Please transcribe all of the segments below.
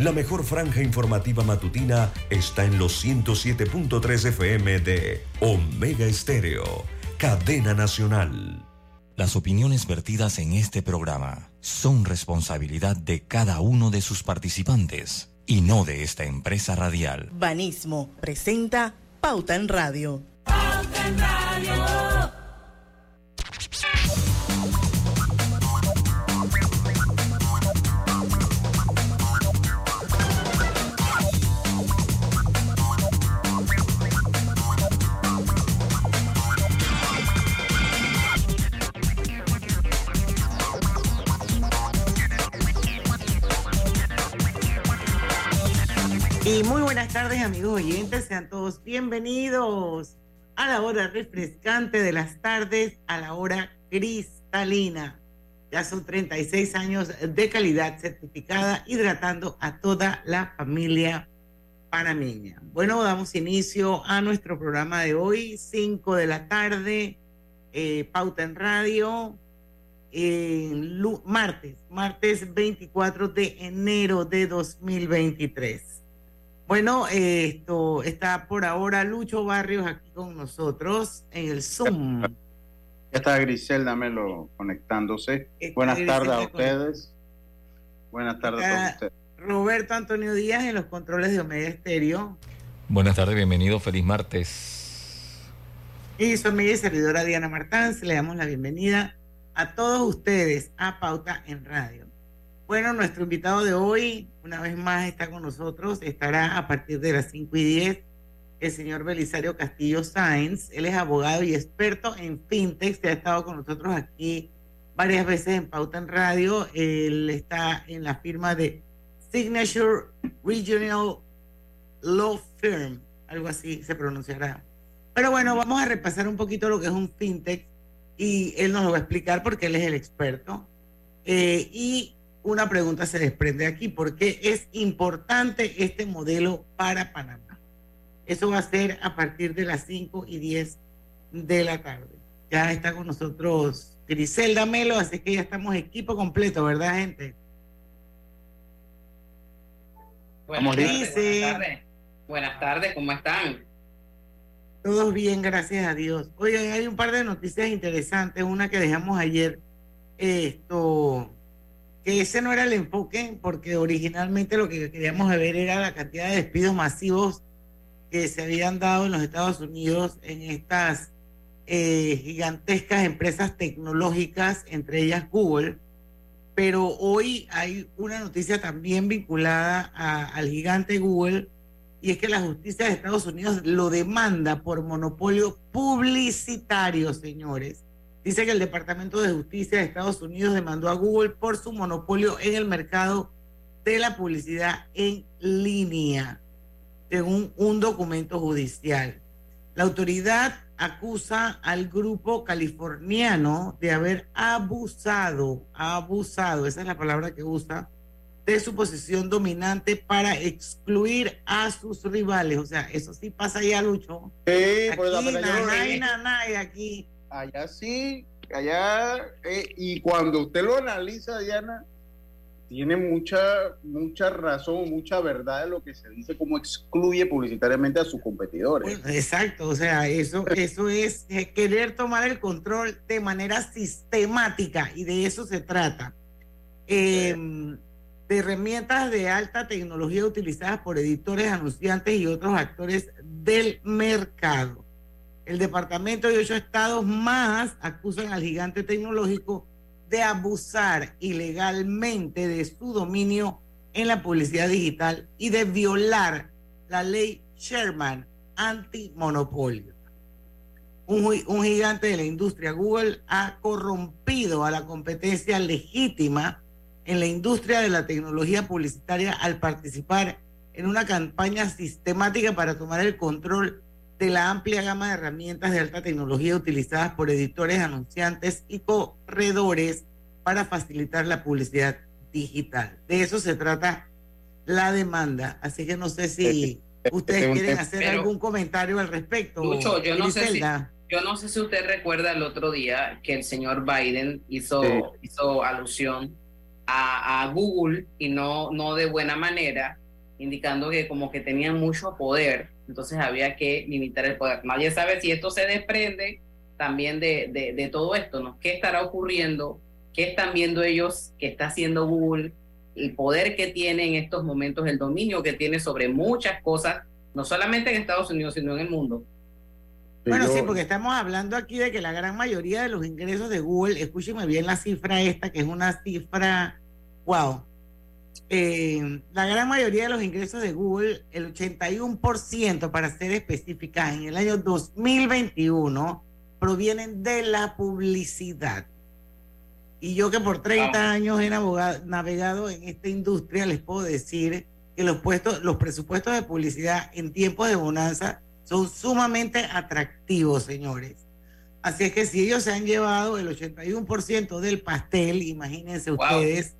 La mejor franja informativa matutina está en los 107.3 FM de Omega Estéreo, cadena nacional. Las opiniones vertidas en este programa son responsabilidad de cada uno de sus participantes y no de esta empresa radial. Banismo presenta Pauta en Radio. Pauta en Radio. Buenas tardes amigos oyentes, sean todos bienvenidos a la hora refrescante de las tardes, a la hora cristalina. Ya son 36 años de calidad certificada, hidratando a toda la familia panameña. Bueno, damos inicio a nuestro programa de hoy, 5 de la tarde, eh, Pauta en Radio, martes, martes 24 de enero de 2023. Bueno, esto está por ahora Lucho Barrios aquí con nosotros en el Zoom. Ya está Griselda Melo conectándose. Buenas tardes a ustedes. Buenas tardes a todos ustedes. Roberto Antonio Díaz en los controles de Omega Estéreo. Buenas tardes, bienvenido, feliz martes. Y su amiga y servidora Diana Martán, le damos la bienvenida a todos ustedes a Pauta en Radio. Bueno, nuestro invitado de hoy, una vez más, está con nosotros. Estará a partir de las 5 y 10 el señor Belisario Castillo Sáenz. Él es abogado y experto en fintech. Se ha estado con nosotros aquí varias veces en Pauta en Radio. Él está en la firma de Signature Regional Law Firm, algo así se pronunciará. Pero bueno, vamos a repasar un poquito lo que es un fintech y él nos lo va a explicar porque él es el experto. Eh, y una pregunta se desprende aquí, ¿por qué es importante este modelo para Panamá? Eso va a ser a partir de las 5 y 10 de la tarde. Ya está con nosotros Griselda Melo, así que ya estamos equipo completo, ¿verdad, gente? Buenas tardes, buenas tardes. Buenas tardes, ¿cómo están? Todos bien, gracias a Dios. Oigan, hay un par de noticias interesantes. Una que dejamos ayer, esto, que ese no era el enfoque, porque originalmente lo que queríamos ver era la cantidad de despidos masivos que se habían dado en los Estados Unidos en estas eh, gigantescas empresas tecnológicas, entre ellas Google. Pero hoy hay una noticia también vinculada al gigante Google, y es que la justicia de Estados Unidos lo demanda por monopolio publicitario, señores. Dice que el Departamento de Justicia de Estados Unidos demandó a Google por su monopolio en el mercado de la publicidad en línea, según un documento judicial. La autoridad acusa al grupo californiano de haber abusado, abusado, esa es la palabra que usa, de su posición dominante para excluir a sus rivales. O sea, eso sí pasa ya, Lucho. Sí, aquí, aquí allá sí, allá, eh, y cuando usted lo analiza, Diana, tiene mucha, mucha razón, mucha verdad de lo que se dice, como excluye publicitariamente a sus competidores. exacto, o sea, eso, eso es eh, querer tomar el control de manera sistemática y de eso se trata. Em, de herramientas de alta tecnología utilizadas por editores, anunciantes y otros actores del mercado. El departamento y ocho estados más acusan al gigante tecnológico de abusar ilegalmente de su dominio en la publicidad digital y de violar la ley Sherman antimonopolio. Un, un gigante de la industria, Google, ha corrompido a la competencia legítima en la industria de la tecnología publicitaria al participar en una campaña sistemática para tomar el control de la amplia gama de herramientas de alta tecnología utilizadas por editores, anunciantes y corredores para facilitar la publicidad digital. De eso se trata la demanda. Así que no sé si ustedes quieren hacer algún comentario al respecto. Lucho, yo no, sé si, yo no sé si usted recuerda el otro día que el señor Biden hizo, hizo alusión a, a, Google y no, no de buena manera, indicando que como que tenían mucho poder, entonces había que limitar el poder. Nadie sabe si esto se desprende también de, de, de todo esto, ¿no? ¿Qué estará ocurriendo? ¿Qué están viendo ellos? ¿Qué está haciendo Google? El poder que tiene en estos momentos, el dominio que tiene sobre muchas cosas, no solamente en Estados Unidos, sino en el mundo. Bueno, sí, porque estamos hablando aquí de que la gran mayoría de los ingresos de Google, escúcheme bien la cifra esta, que es una cifra, wow, eh, la gran mayoría de los ingresos de Google, el 81% para ser específicas, en el año 2021, provienen de la publicidad. Y yo que por 30 años he navegado en esta industria, les puedo decir que los, puestos, los presupuestos de publicidad en tiempos de bonanza son sumamente atractivos, señores. Así es que si ellos se han llevado el 81% del pastel, imagínense ustedes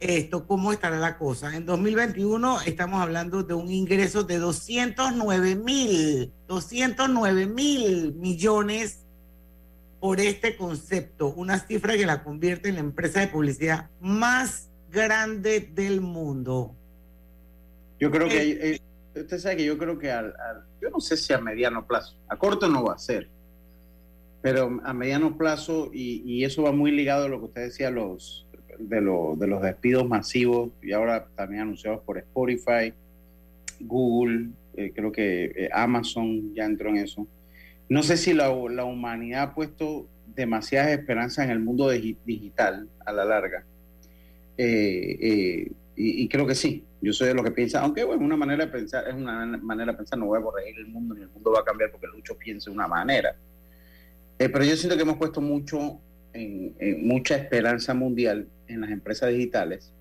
esto, cómo estará la cosa. En 2021 estamos hablando de un ingreso de 209 mil, 209 mil millones por este concepto, una cifra que la convierte en la empresa de publicidad más grande del mundo. Yo creo que eh, eh, usted sabe que yo creo que al, yo no sé si a mediano plazo, a corto no va a ser, pero a mediano plazo, y, eso va muy ligado a lo que usted decía, los, de, de los despidos masivos, y ahora también anunciados por Spotify, Google, eh, creo que eh, Amazon ya entró en eso. No sé si la, la humanidad ha puesto demasiadas esperanzas en el mundo digital a la larga. Eh, y, creo que sí, yo soy de lo que piensa, aunque bueno, una manera de pensar, es una manera de pensar, no voy a corregir el mundo ni el mundo va a cambiar porque Lucho piense de una manera. Pero yo siento que hemos puesto mucho, en, mucha esperanza mundial en las empresas digitales,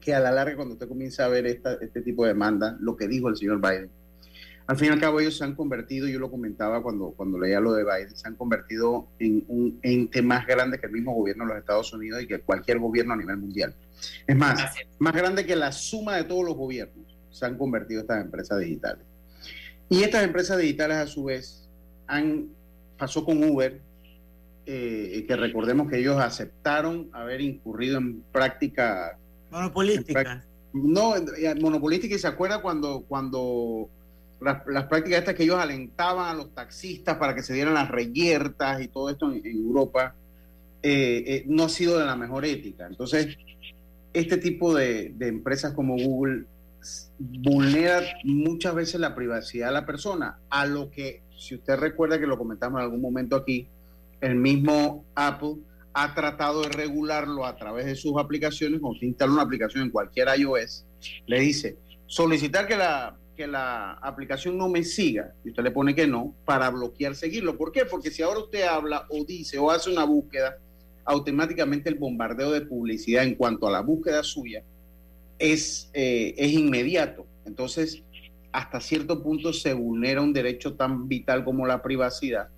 que a la larga cuando usted comienza a ver esta, este tipo de demanda, lo que dijo el señor Biden, al fin y al cabo ellos se han convertido, yo lo comentaba cuando, cuando leía lo de Biden, se han convertido en un ente más grande que el mismo gobierno de los Estados Unidos y que cualquier gobierno a nivel mundial. Es más, más grande que la suma de todos los gobiernos se han convertido estas empresas digitales. Y estas empresas digitales a su vez han, pasó con Uber, eh, que recordemos que ellos aceptaron haber incurrido en práctica monopolística. No, monopolística y se acuerda cuando, cuando las, prácticas estas que ellos alentaban a los taxistas para que se dieran las reyertas y todo esto en, Europa, eh, eh, no ha sido de la mejor ética. Entonces, este tipo de, empresas como Google vulnera muchas veces la privacidad de la persona, a lo que, si usted recuerda que lo comentamos en algún momento aquí, el mismo Apple ha tratado de regularlo a través de sus aplicaciones, cuando usted instala una aplicación en cualquier iOS, le dice solicitar que la que la aplicación no me siga, y usted le pone que no, para bloquear seguirlo. ¿Por qué? Porque si ahora usted habla o dice o hace una búsqueda, automáticamente el bombardeo de publicidad en cuanto a la búsqueda suya es, eh, es inmediato. Entonces, hasta cierto punto se vulnera un derecho tan vital como la privacidad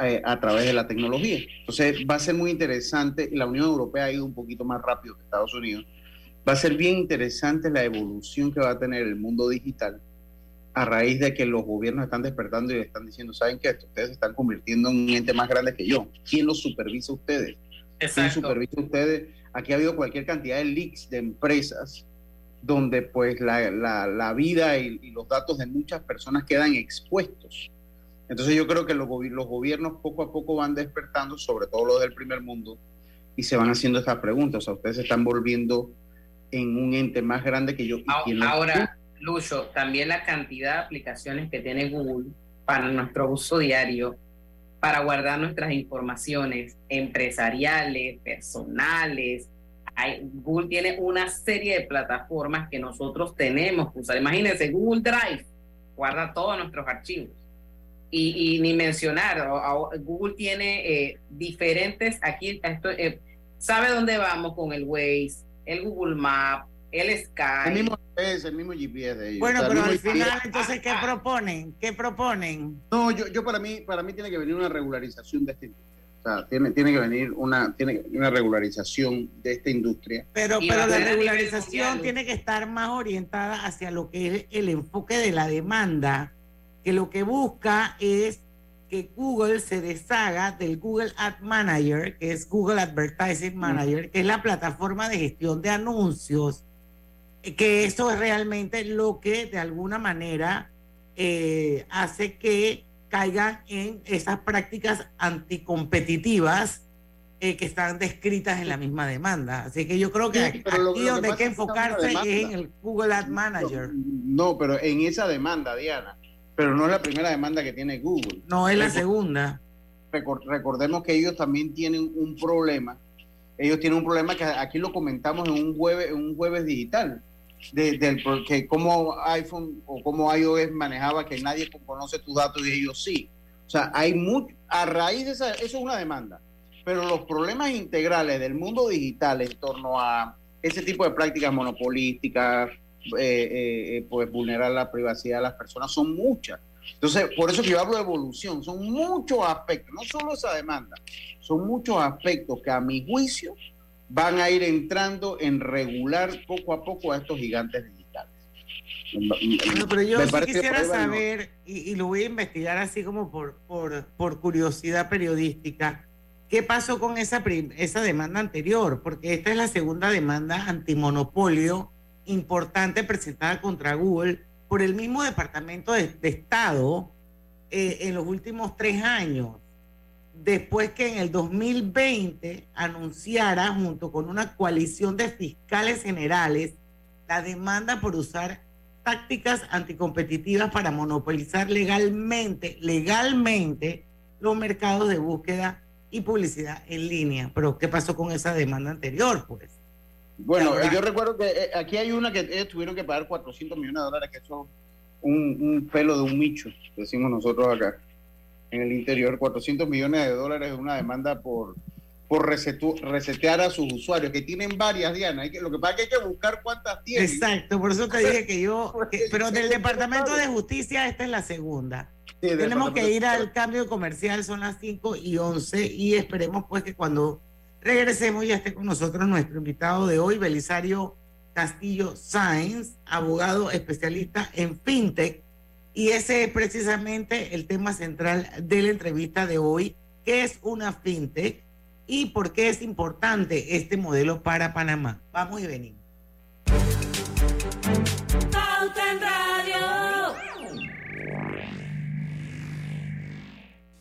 eh, a través de la tecnología. Entonces, va a ser muy interesante. La Unión Europea ha ido un poquito más rápido que Estados Unidos Va a ser bien interesante la evolución que va a tener el mundo digital a raíz de que los gobiernos están despertando y le están diciendo, ¿saben qué? Ustedes se están convirtiendo en un ente más grande que yo. ¿Quién los supervisa a ustedes? ¿Quién supervisa a ustedes? Aquí ha habido cualquier cantidad de leaks de empresas donde pues la, vida y, y, los datos de muchas personas quedan expuestos. Entonces yo creo que los, los gobiernos poco a poco van despertando, sobre todo los del primer mundo, y se van haciendo estas preguntas. O sea, ustedes se están volviendo en un ente más grande que yo. Ahora, Lucho, también la cantidad de aplicaciones que tiene Google para nuestro uso diario, para guardar nuestras informaciones empresariales, personales. Hay, Google tiene una serie de plataformas que nosotros tenemos que usar. Imagínense, Google Drive guarda todos nuestros archivos. Y, ni mencionar, Google tiene eh, diferentes, aquí esto, eh, sabe dónde vamos con el Waze, el Google Map, el Sky. El mismo GPS, el mismo GPS de ellos. Bueno, pero al final, entonces, ¿qué proponen? ¿Qué proponen? No, yo, yo para mí, para mí tiene que venir una regularización de esta industria. O sea, tiene, tiene que venir una, tiene una regularización de esta industria. Pero, pero la regularización tiene que estar más orientada hacia lo que es el enfoque de la demanda, que lo que busca es que Google se deshaga del Google Ad Manager, que es Google Advertising Manager, que es la plataforma de gestión de anuncios, que eso es realmente lo que de alguna manera eh, hace que caigan en esas prácticas anticompetitivas eh, que están descritas en la misma demanda. Así que yo creo que aquí donde hay que enfocarse es en el Google Ad Manager. No, pero en esa demanda, Diana, pero no es la primera demanda que tiene Google. No, es la segunda. Recordemos que ellos también tienen un problema. Ellos tienen un problema que aquí lo comentamos en un jueves, en un jueves digital de, del que cómo iPhone o cómo iOS manejaba que nadie conoce tus datos y ellos sí. O sea, hay mucho, a raíz de esa, eso es una demanda, pero los problemas integrales del mundo digital en torno a ese tipo de prácticas monopolísticas, eh, eh, eh, pues vulnerar la privacidad de las personas son muchas. Entonces, por eso que yo hablo de evolución, son muchos aspectos, no solo esa demanda, son muchos aspectos que a mi juicio van a ir entrando en regular poco a poco a estos gigantes digitales. pero yo sí quisiera saber, y, lo voy a investigar así como por, por, por curiosidad periodística, ¿qué pasó con esa, esa demanda anterior? Porque esta es la segunda demanda antimonopolio importante presentada contra Google por el mismo Departamento de, Estado eh, en los últimos tres años después que en el 2020 anunciara junto con una coalición de fiscales generales la demanda por usar tácticas anticompetitivas para monopolizar legalmente, legalmente los mercados de búsqueda y publicidad en línea. Pero ¿qué pasó con esa demanda anterior, pues? Bueno, yo recuerdo que eh, aquí hay una que tuvieron que pagar 400 millones de dólares, que eso un, un pelo de un micho, decimos nosotros acá en el interior, 400 millones de dólares de una demanda por, por resetear a sus usuarios, que tienen varias, Diana. Hay que, lo que pasa es que hay que buscar cuántas tienen. Exacto, por eso te dije que yo, pero del Departamento de Justicia esta es la segunda. Tenemos que ir al cambio comercial, son las 5 y 11 y esperemos pues que cuando regresemos ya esté con nosotros nuestro invitado de hoy, Belisario Castillo Sáenz, abogado especialista en FinTech y ese es precisamente el tema central de la entrevista de hoy, qué es una fintech y por qué es importante este modelo para Panamá. Vamos y venimos.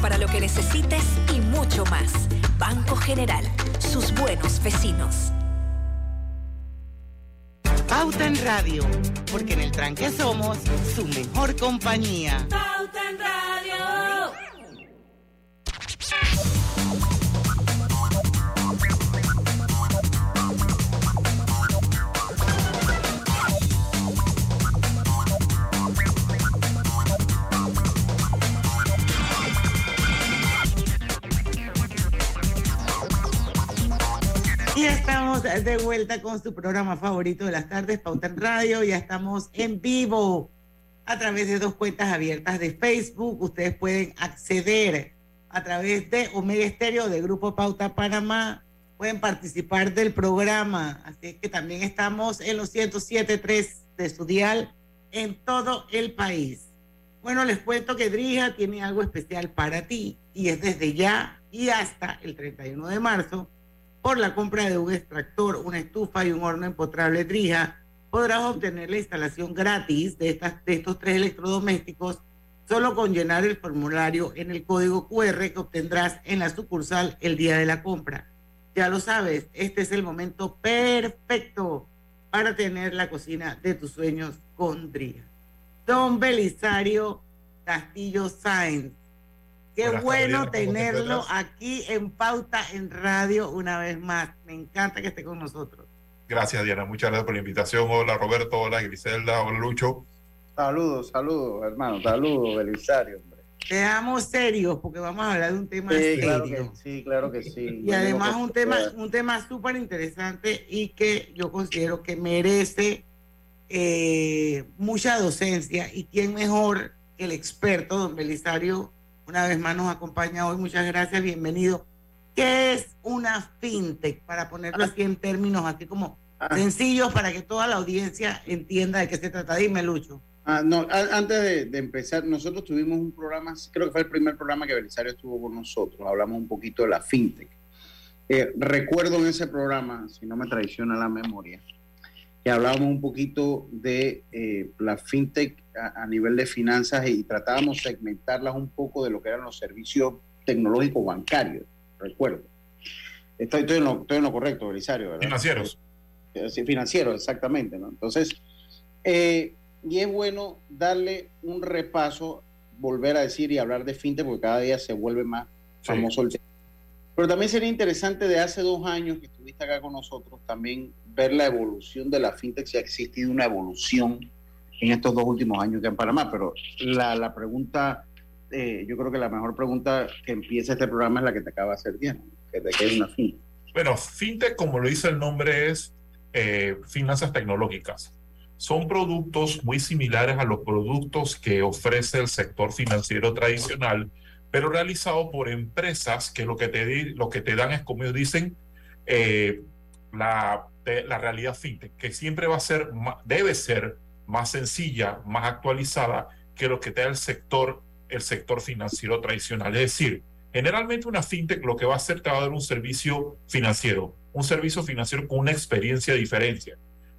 para lo que necesites y mucho más. Banco General, sus buenos vecinos. Pauta en Radio, porque en el tranque somos su mejor compañía. Pauta en Radio. Estamos de vuelta con su programa favorito de las tardes, Pauta en Radio. Ya estamos en vivo a través de dos cuentas abiertas de Facebook. Ustedes pueden acceder a través de Omega Estéreo de Grupo Pauta Panamá. Pueden participar del programa. Así que también estamos en los 107.3 de su dial en todo el país. Bueno, les cuento que Drija tiene algo especial para ti y es desde ya y hasta el 31 de marzo por la compra de un extractor, una estufa y un horno empotrable Drija, podrás obtener la instalación gratis de, estas, de estos tres electrodomésticos solo con llenar el formulario en el código QR que obtendrás en la sucursal el día de la compra. Ya lo sabes, este es el momento perfecto para tener la cocina de tus sueños con Drija. Don Belisario Castillo Sáenz, Qué Buenas bueno tardes, Diana, ¿cómo te tenerlo aquí en Pauta en Radio una vez más. Me encanta que esté con nosotros. Gracias, Diana. Muchas gracias por la invitación. Hola, Roberto. Hola, Griselda. Hola, Lucho. Saludos, saludos, hermano. Saludos, Belisario. hombre. Seamos serios porque vamos a hablar de un tema Sí, serio. claro que sí, claro que sí. Y además un tema, un tema súper interesante y que yo considero que merece eh, mucha docencia y quién mejor que el experto, don Belisario, una vez más nos acompaña hoy. Muchas gracias, bienvenido. ¿Qué es una fintech? Para ponerlo así en términos así como sencillos para que toda la audiencia entienda de qué se trata. Dime, Lucho. Ah, no, a- antes de, de empezar, nosotros tuvimos un programa, creo que fue el primer programa que Belisario estuvo con nosotros, hablamos un poquito de la fintech. Eh, recuerdo en ese programa, si no me traiciona la memoria, que hablábamos un poquito de eh, la fintech a, a nivel de finanzas y tratábamos de segmentarlas un poco de lo que eran los servicios tecnológicos bancarios, recuerdo. Estoy, estoy, en, lo, estoy en lo correcto, Belisario, ¿verdad? Financieros. Eh, Sí, financieros, exactamente, ¿no? Entonces, eh, y es bueno darle un repaso, volver a decir y hablar de fintech, porque cada día se vuelve más famoso el tema. Pero también sería interesante de hace dos años que estuviste acá con nosotros, también ver la evolución de la fintech, si ha existido una evolución en estos dos últimos años que en Panamá. Pero la, la pregunta, eh, yo creo que la mejor pregunta que empieza este programa es la que te acaba de hacer Diana, que de qué es una fintech. Bueno, fintech, como lo dice el nombre, es eh, finanzas tecnológicas. Son productos muy similares a los productos que ofrece el sector financiero tradicional, pero realizado por empresas que lo que te, lo que te dan es, como ellos dicen, eh, la, la realidad fintech, que siempre va a ser, debe ser más sencilla, más actualizada que lo que te da el sector, el sector financiero tradicional. Es decir, generalmente una fintech lo que va a hacer te va a dar un servicio financiero, un servicio financiero con una experiencia diferente.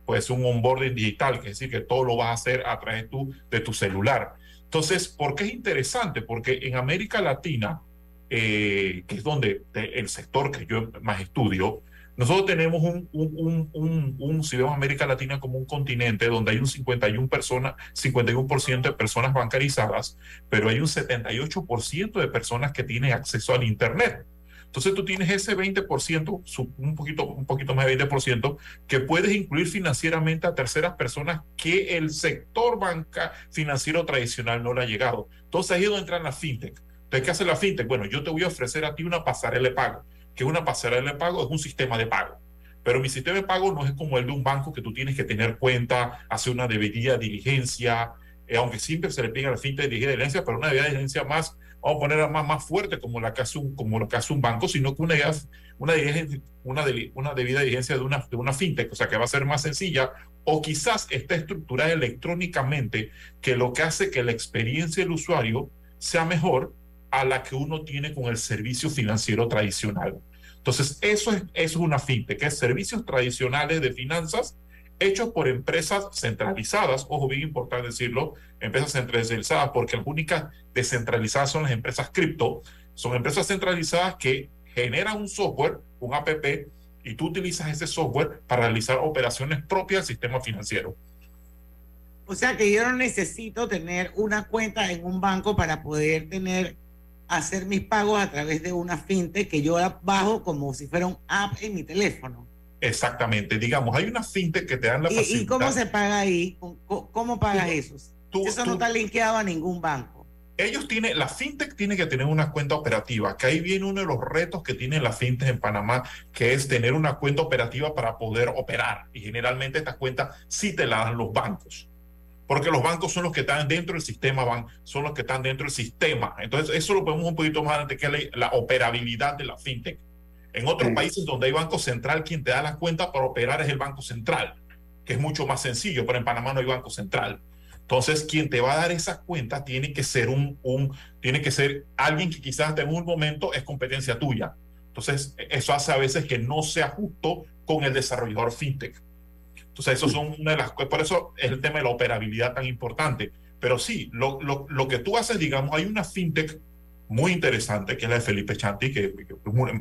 Pues un onboarding digital, que es decir, que todo lo vas a hacer a través tu, de tu celular. Entonces, ¿por qué es interesante? Porque en América Latina, eh, que es donde el sector que yo más estudio, nosotros tenemos un, un, un, un, si vemos América Latina como un continente donde hay un 51%, persona, 51 de personas bancarizadas, pero hay un 78% de personas que tienen acceso al Internet. Entonces tú tienes ese 20%, su- un poquito, un poquito más de 20%, que puedes incluir financieramente a terceras personas que el sector banca financiero tradicional no le ha llegado. Entonces ahí es donde entran las fintech. Entonces, ¿qué hace la fintech? Bueno, yo te voy a ofrecer a ti una pasarela de pago. Que una pasarela de pago? Es un sistema de pago. Pero mi sistema de pago no es como el de un banco que tú tienes que tener cuenta, hacer una debida diligencia, eh, aunque siempre se le pide la fintech debida diligencia, pero una debida diligencia más, vamos a ponerla más, más fuerte como la que hace un, como lo que hace un banco, sino que una, una, una, una debida diligencia de una, de una fintech, o sea que va a ser más sencilla, o quizás está estructurada electrónicamente, que lo que hace que la experiencia del usuario sea mejor a la que uno tiene con el servicio financiero tradicional. Entonces, eso es, es una fintech, que es servicios tradicionales de finanzas hechos por empresas centralizadas, ojo, bien importante decirlo, empresas centralizadas, porque las únicas descentralizadas son las empresas cripto, son empresas centralizadas que generan un software, un app, y tú utilizas ese software para realizar operaciones propias del sistema financiero. O sea que yo no necesito tener una cuenta en un banco para poder tener hacer mis pagos a través de una fintech que yo bajo como si fuera un app en mi teléfono. Exactamente. Digamos, hay una fintech que te dan la ¿Y, facilidad. ¿Y cómo se paga ahí? ¿Cómo, cómo pagas eso? eso no está linkeado a ningún banco. Ellos tienen, la fintech tiene que tener una cuenta operativa, que ahí viene uno de los retos que tiene la fintech en Panamá, que es tener una cuenta operativa para poder operar. Y generalmente estas cuentas sí te la dan los bancos porque los bancos son los que están dentro del sistema, van, son los que están dentro del sistema. Entonces, eso lo podemos un poquito más adelante, que es la, la operabilidad de la fintech. En otros sí. países donde hay banco central, quien te da la cuenta para operar es el banco central, que es mucho más sencillo, pero en Panamá no hay banco central. Entonces, quien te va a dar esas cuentas tiene que ser un, un tiene que ser alguien que quizás en un momento es competencia tuya. Entonces, eso hace a veces que no sea justo con el desarrollador fintech. Entonces, eso son una de las cosas, por eso es el tema de la operabilidad tan importante. Pero sí, lo, lo, lo, que tú haces, digamos, hay una fintech muy interesante, que es la de Felipe Chanti, que, que,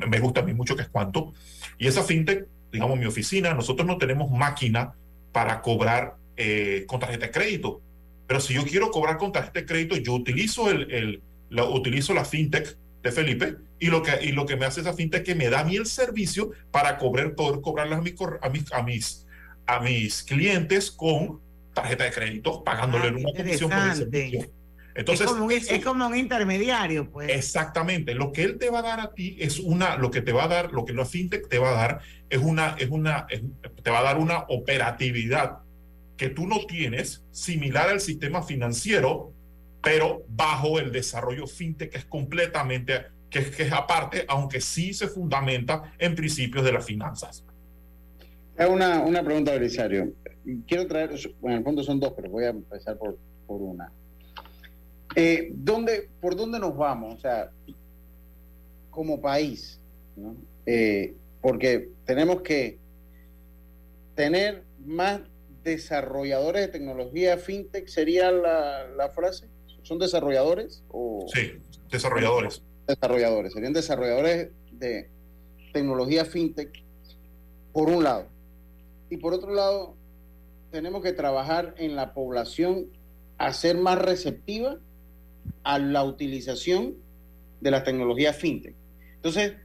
me gusta a mí mucho, que es Cuanto. Y esa fintech, digamos, mi oficina, nosotros no tenemos máquina para cobrar eh, con tarjeta de crédito. Pero si yo quiero cobrar con tarjeta de crédito, yo utilizo, el, el, la, utilizo la fintech de Felipe y lo, que, y lo que me hace esa fintech es que me da a mí el servicio para cobrar, poder cobrarlas a, mi, a mis, a mis a mis clientes con tarjeta de crédito, pagándole ah, una comisión por el servicio. Entonces, es como, un, es como, un, intermediario, pues. Exactamente. Lo que él te va a dar a ti es una, lo que te va a dar, lo que la fintech te va a dar es una, es una, es, te va a dar una operatividad que tú no tienes, similar al sistema financiero, pero bajo el desarrollo fintech que es completamente, que que es aparte, aunque sí se fundamenta en principios de las finanzas. Una, una pregunta, Belisario. Quiero traer, bueno, en el fondo son dos, pero voy a empezar por, por una. Eh, ¿dónde, ¿Por dónde nos vamos? O sea, como país, ¿no? Eh, porque tenemos que tener más desarrolladores de tecnología fintech, ¿sería la, la frase? ¿Son desarrolladores? O... Sí, desarrolladores. Desarrolladores, serían desarrolladores de tecnología fintech, por un lado. Y por otro lado, tenemos que trabajar en la población a ser más receptiva a la utilización de las tecnologías fintech. Entonces,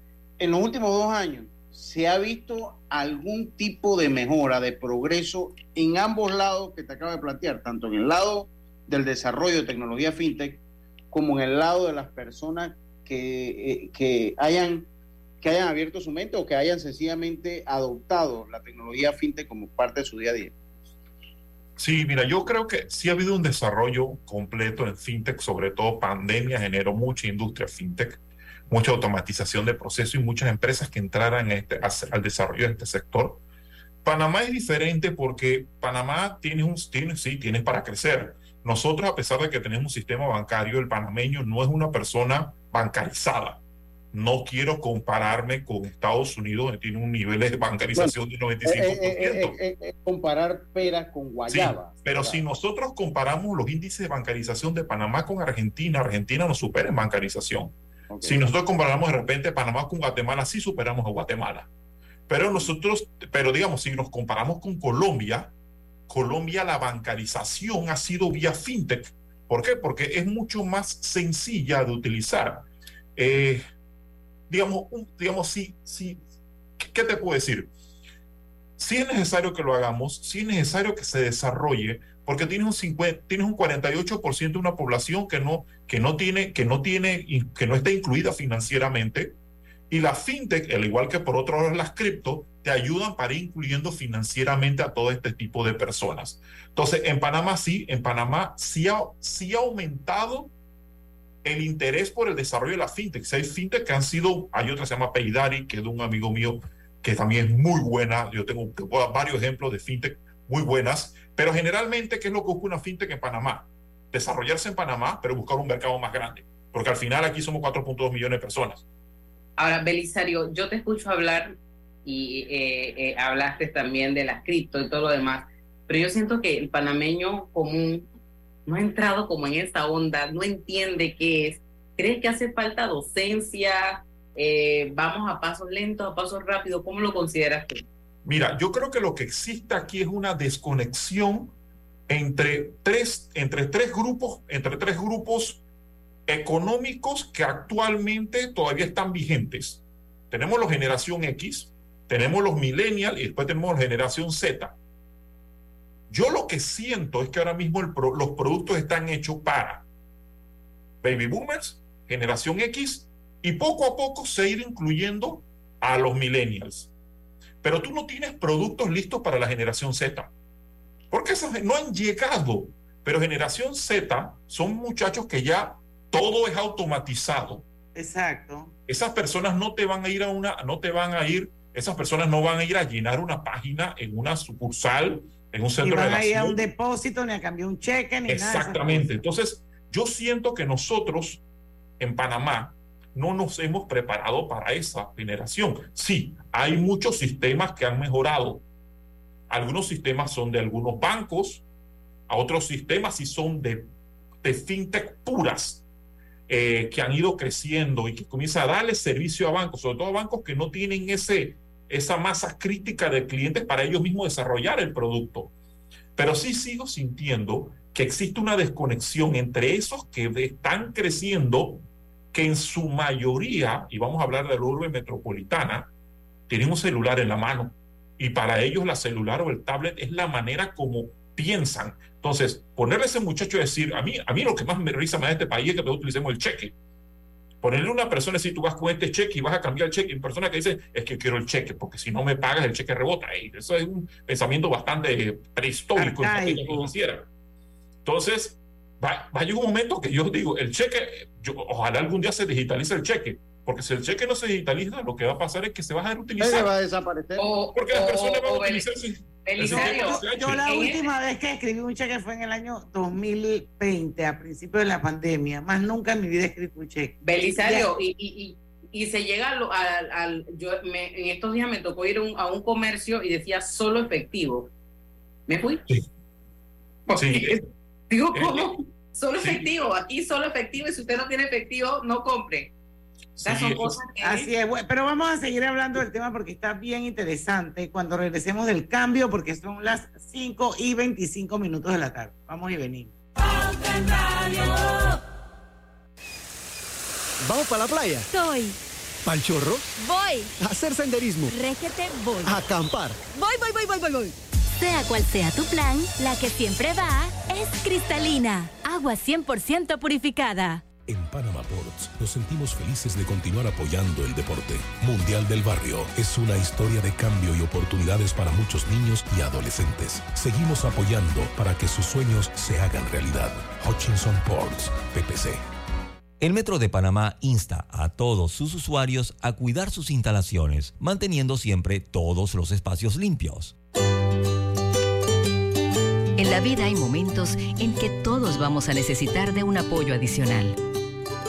en los últimos dos años, ¿se ha visto algún tipo de mejora, de progreso en ambos lados que te acabo de plantear, tanto en el lado del desarrollo de tecnología fintech como en el lado de las personas que, eh, que hayan que hayan abierto su mente o que hayan sencillamente adoptado la tecnología fintech como parte de su día a día? Sí, mira, yo creo que sí ha habido un desarrollo completo en fintech, sobre todo pandemia generó mucha industria fintech, mucha automatización de procesos y muchas empresas que entraran este, al desarrollo de este sector. Panamá es diferente porque Panamá tiene un, tiene, sí, tiene para crecer. Nosotros, a pesar de que tenemos un sistema bancario, el panameño no es una persona bancarizada no quiero compararme con Estados Unidos, que tiene un nivel de bancarización bueno, de 95%. Eh, eh, eh, eh, comparar peras con guayaba. Sí, pero si nosotros comparamos los índices de bancarización de Panamá con Argentina, Argentina nos supera en bancarización. Okay. Si nosotros comparamos de repente Panamá con Guatemala, sí superamos a Guatemala. Pero nosotros, pero digamos, si nos comparamos con Colombia, Colombia la bancarización ha sido vía fintech. ¿Por qué? Porque es mucho más sencilla de utilizar. Eh, digamos, un, digamos, sí, sí, ¿qué te puedo decir? Sí es necesario que lo hagamos, sí es necesario que se desarrolle, porque tienes un 50, tienes un 48% de una población que no, que no tiene, que no tiene, que no está incluida financieramente, y la fintech, al igual que por otro lado las cripto, te ayudan para ir incluyendo financieramente a todo este tipo de personas. Entonces, en Panamá sí, en Panamá sí ha, sí ha aumentado el interés por el desarrollo de la fintech. Hay fintech que han sido, hay otra que se llama Paydari, que es de un amigo mío que también es muy buena. Yo tengo varios ejemplos de fintech muy buenas, pero generalmente, ¿qué es lo que busca una fintech en Panamá? Desarrollarse en Panamá, pero buscar un mercado más grande, porque al final aquí somos 4.2 millones de personas. Ahora, Belisario, yo te escucho hablar y eh, eh, hablaste también de las cripto y todo lo demás, pero yo siento que el panameño común no ha entrado como en esa onda, no entiende qué es. ¿Crees que hace falta docencia Eh, ¿Vamos a pasos lentos, a pasos rápidos? ¿Cómo lo consideras tú? Mira, yo creo que lo que existe aquí es una desconexión entre tres, entre tres grupos, entre tres grupos económicos que actualmente todavía están vigentes. Tenemos la generación X, tenemos los millennials y después tenemos la generación Z. Yo lo que siento es que ahora mismo el los productos están hechos para baby boomers, generación X y poco a poco se ir incluyendo a los millennials. Pero tú no tienes productos listos para la generación Z. Porque esos no han llegado. Pero generación Z son muchachos que ya todo es automatizado. Exacto. Esas personas no te van a ir a una, no te van a ir, esas personas no van a ir a llenar una página en una sucursal, en un centro de a un depósito, ni a cambiar un cheque, ni nada. Exactamente. Entonces, yo siento que nosotros en Panamá no nos hemos preparado para esa generación. Sí, hay muchos sistemas que han mejorado. Algunos sistemas son de algunos bancos, a otros sistemas sí son de, de fintech puras, eh, que han ido creciendo y que comienza a darle servicio a bancos, sobre todo a bancos que no tienen ese, esa masa crítica de clientes para ellos mismos desarrollar el producto. Pero sí sigo sintiendo que existe una desconexión entre esos que están creciendo, que en su mayoría, y vamos a hablar de la urbe metropolitana, tienen un celular en la mano. Y para ellos la celular o el tablet es la manera como piensan. Entonces, ponerle a ese muchacho a decir, a mí, a mí lo que más me risa más de este país es que utilicemos el cheque. Ponerle a una persona, si tú vas con este cheque y vas a cambiar el cheque, una persona que dice, es que quiero el cheque, porque si no me pagas, el cheque rebota. Y eso es un pensamiento bastante prehistórico en financiera. Entonces, va, va a llegar un momento que yo digo, el cheque, yo, ojalá algún día se digitalice el cheque, porque si el cheque no se digitaliza, lo que va a pasar es que se va a dejar utilizar. Se va a desaparecer. porque las personas van a utilizar... Yo, la última vez que escribí un cheque fue en el año 2020, a principio de la pandemia. Más nunca en mi vida he escrito un cheque. Belisario, y, y, y, se llega al... al, yo en estos días me tocó ir a un comercio y decía solo efectivo. ¿Me fui? Sí. sí. Digo, ¿cómo? Solo efectivo. Aquí solo efectivo y si usted no tiene efectivo, no compre. Así es, pero vamos a seguir hablando del tema porque está bien interesante cuando regresemos del cambio, porque son las 5 y 25 minutos de la tarde. Vamos y venimos. ¿Vamos para la playa? Estoy. ¿Pal chorro? Voy. A hacer senderismo. Régete, voy. A acampar. Voy, voy, voy, voy, voy, voy. Sea cual sea tu plan, la que siempre va es cristalina. Agua 100% purificada. En Panama Ports nos sentimos felices de continuar apoyando el deporte. Mundial del Barrio es una historia de cambio y oportunidades para muchos niños y adolescentes. Seguimos apoyando para que sus sueños se hagan realidad. Hutchinson Ports, PPC. El Metro de Panamá insta a todos sus usuarios a cuidar sus instalaciones, manteniendo siempre todos los espacios limpios. En la vida hay momentos en que todos vamos a necesitar de un apoyo adicional.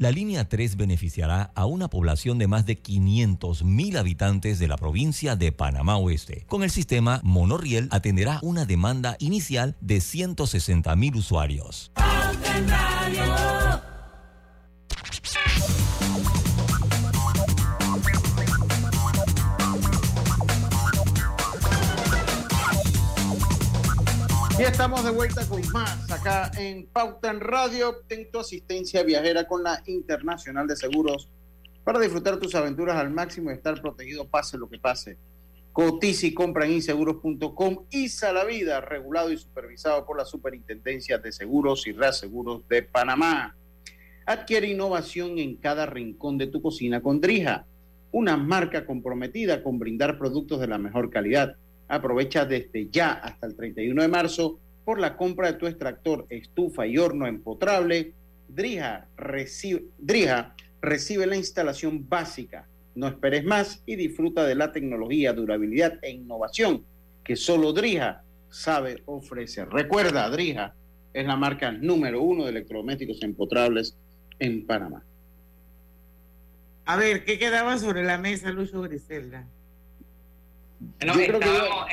La línea 3 beneficiará a una población de más de 500.000 habitantes de la provincia de Panamá Oeste. Con el sistema, Monorriel atenderá una demanda inicial de 160.000 usuarios. Y estamos de vuelta con más acá en Pauta Radio. Obtén tu asistencia viajera con la Internacional de Seguros para disfrutar tus aventuras al máximo y estar protegido pase lo que pase. Cotiza y compra en inseguros.com. ISA la vida, regulado y supervisado por la Superintendencia de Seguros y Reaseguros de Panamá. Adquiere innovación en cada rincón de tu cocina con Drija, una marca comprometida con brindar productos de la mejor calidad. Aprovecha desde ya hasta el 31 de marzo por la compra de tu extractor, estufa y horno empotrable. Drija recibe, Drija recibe la instalación básica. No esperes más y disfruta de la tecnología, durabilidad e innovación que solo Drija sabe ofrecer. Recuerda, Drija es la marca número uno de electrodomésticos empotrables en Panamá. A ver, ¿qué quedaba sobre la mesa, Lucho Griselda? Bueno, estábamos,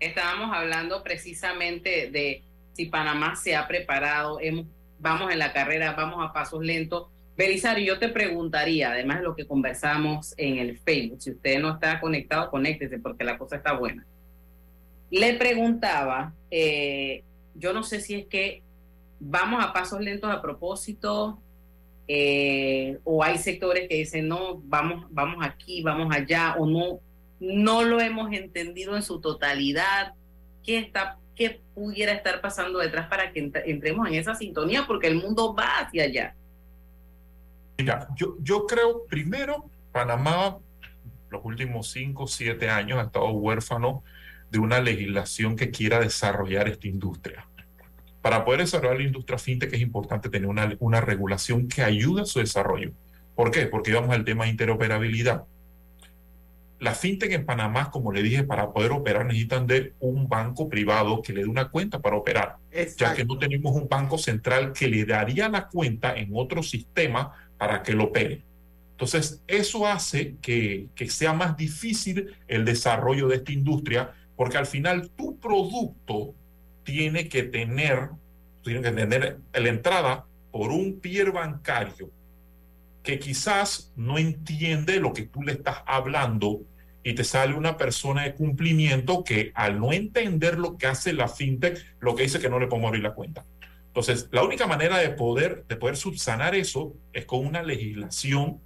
estábamos, hablando precisamente de si Panamá se ha preparado, hemos, vamos en la carrera, vamos a pasos lentos. Belisario, yo te preguntaría, además de lo que conversamos en el Facebook, si usted no está conectado, conéctese porque la cosa está buena. Le preguntaba, eh, yo no sé si es que vamos a pasos lentos a propósito, eh, o hay sectores que dicen no, vamos, vamos aquí, vamos allá, o no, no lo hemos entendido en su totalidad. ¿Qué está, qué pudiera estar pasando detrás para que entremos en esa sintonía? Porque el mundo va hacia allá. Mira, yo, yo creo, primero, Panamá, los últimos cinco, siete años, ha estado huérfano de una legislación que quiera desarrollar esta industria. Para poder desarrollar la industria fintech es importante tener una, una regulación que ayude a su desarrollo. ¿Por qué? Porque vamos al tema de interoperabilidad. La fintech en Panamá, como le dije, para poder operar necesitan de un banco privado que le dé una cuenta para operar, ya que no tenemos un banco central que le daría la cuenta en otro sistema para que lo opere. Entonces, eso hace que, que sea más difícil el desarrollo de esta industria, porque al final tu producto tiene que tener, tiene que tener la entrada por un pier bancario que quizás no entiende lo que tú le estás hablando y te sale una persona de cumplimiento que al no entender lo que hace la fintech, lo que dice que no le podemos abrir la cuenta. Entonces, la única manera de poder, de poder subsanar eso es con una legislación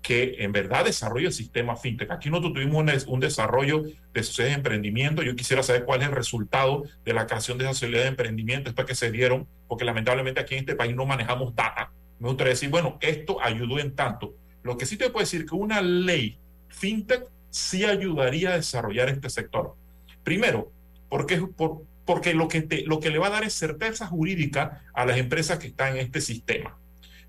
que en verdad desarrolle el sistema fintech. Aquí nosotros tuvimos un, desarrollo de sociedades de emprendimiento. Yo quisiera saber cuál es el resultado de la creación de esas sociedades de emprendimiento después que se dieron, porque lamentablemente aquí en este país no manejamos data. Me gustaría decir, bueno, esto ayudó en tanto. Lo que sí te puedo decir que una ley fintech sí ayudaría a desarrollar este sector. Primero, porque, por, porque lo, que te, lo que le va a dar es certeza jurídica a las empresas que están en este sistema.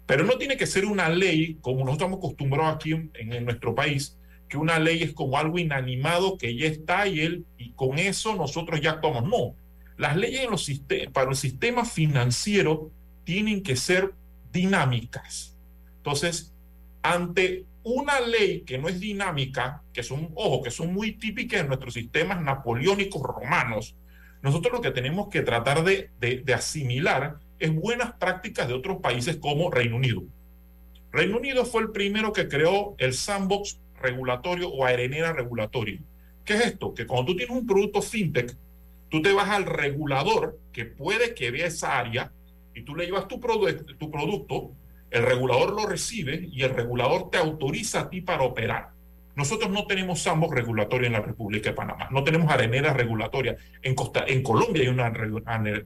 Pero no tiene que ser una ley, como nosotros estamos acostumbrados aquí en, en, nuestro país, que una ley es como algo inanimado que ya está y, él, y con eso nosotros ya actuamos. No, las leyes en los para el sistema financiero tienen que ser dinámicas. Entonces, ante una ley que no es dinámica, que son, ojo, que son muy típicas en nuestros sistemas napoleónicos romanos, nosotros lo que tenemos que tratar de, de, de asimilar es buenas prácticas de otros países como Reino Unido. Reino Unido fue el primero que creó el sandbox regulatorio o arenera regulatoria. ¿Qué es esto? Que cuando tú tienes un producto fintech, tú te vas al regulador que puede que vea esa área y tú le llevas tu, tu producto, el regulador lo recibe y el regulador te autoriza a ti para operar. Nosotros no tenemos sandbox regulatorio en la República de Panamá, no tenemos arenera regulatoria. En, Costa, en Colombia hay una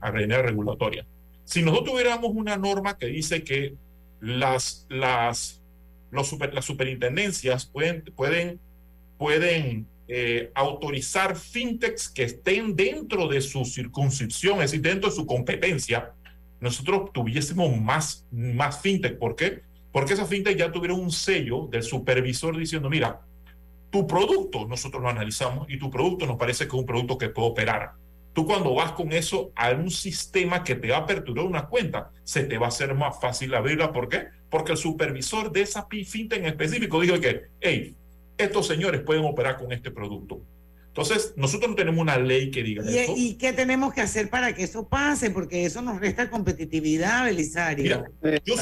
arenera regulatoria. Si nosotros tuviéramos una norma que dice que las, las, los super, las superintendencias pueden, pueden, pueden eh, autorizar fintechs que estén dentro de su circunscripción, es decir, dentro de su competencia, nosotros tuviésemos más, más fintech. ¿Por qué? Porque esas fintech ya tuvieron un sello del supervisor diciendo, mira, tu producto nosotros lo analizamos y tu producto nos parece que es un producto que puede operar. Tú cuando vas con eso a un sistema que te va a aperturar una cuenta, se te va a hacer más fácil abrirla. ¿Por qué? Porque el supervisor de esa fintech en específico dijo que, hey, estos señores pueden operar con este producto. Entonces, nosotros no tenemos una ley que diga ¿Y, eso. ¿Y qué tenemos que hacer para que eso pase? Porque eso nos resta competitividad, Belisario. Mira, yo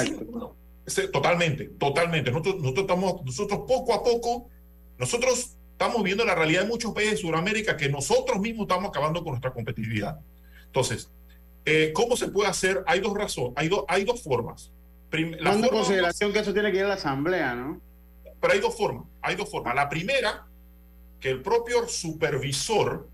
sí, totalmente, totalmente. Nosotros, nosotros estamos, nosotros poco a poco, nosotros estamos viendo la realidad de muchos países de Sudamérica que nosotros mismos estamos acabando con nuestra competitividad. Entonces, eh, ¿cómo se puede hacer? Hay dos razones, hay, dos hay dos formas. Prim la forma, consideración que eso tiene que ir a la asamblea, ¿no? Pero hay dos formas, hay dos formas. La primera, que el propio supervisor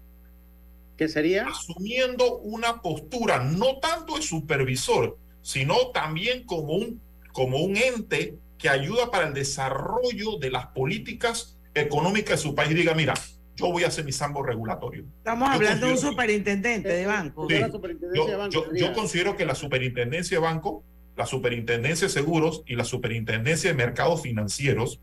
¿Qué sería? Asumiendo una postura, no tanto de supervisor, sino también como un, como un ente que ayuda para el desarrollo de las políticas económicas de su país. Diga, mira, yo voy a hacer mi sambo regulatorio. Estamos hablando de un superintendente de banco. Sí, yo, yo, considero que la superintendencia de banco, la superintendencia de seguros y la superintendencia de mercados financieros.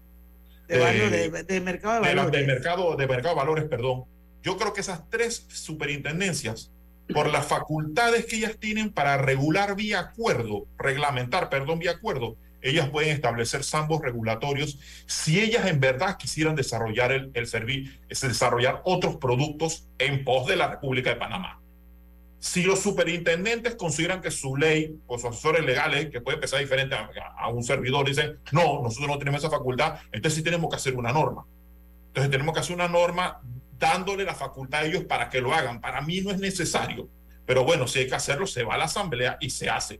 De, de, de mercado de valores. De, mercado, de mercado de valores, perdón. Yo creo que esas tres superintendencias, por las facultades que ellas tienen para regular vía acuerdo, reglamentar, perdón, vía acuerdo, ellas pueden establecer sambos regulatorios si ellas en verdad quisieran desarrollar el, el servicio, desarrollar otros productos en pos de la República de Panamá. Si los superintendentes consideran que su ley o sus asesores legales, que puede pensar diferente a, a, un servidor, dicen, no, nosotros no tenemos esa facultad, entonces sí tenemos que hacer una norma. Entonces tenemos que hacer una norma dándole la facultad a ellos para que lo hagan. Para mí no es necesario, pero bueno, si hay que hacerlo, se va a la asamblea y se hace.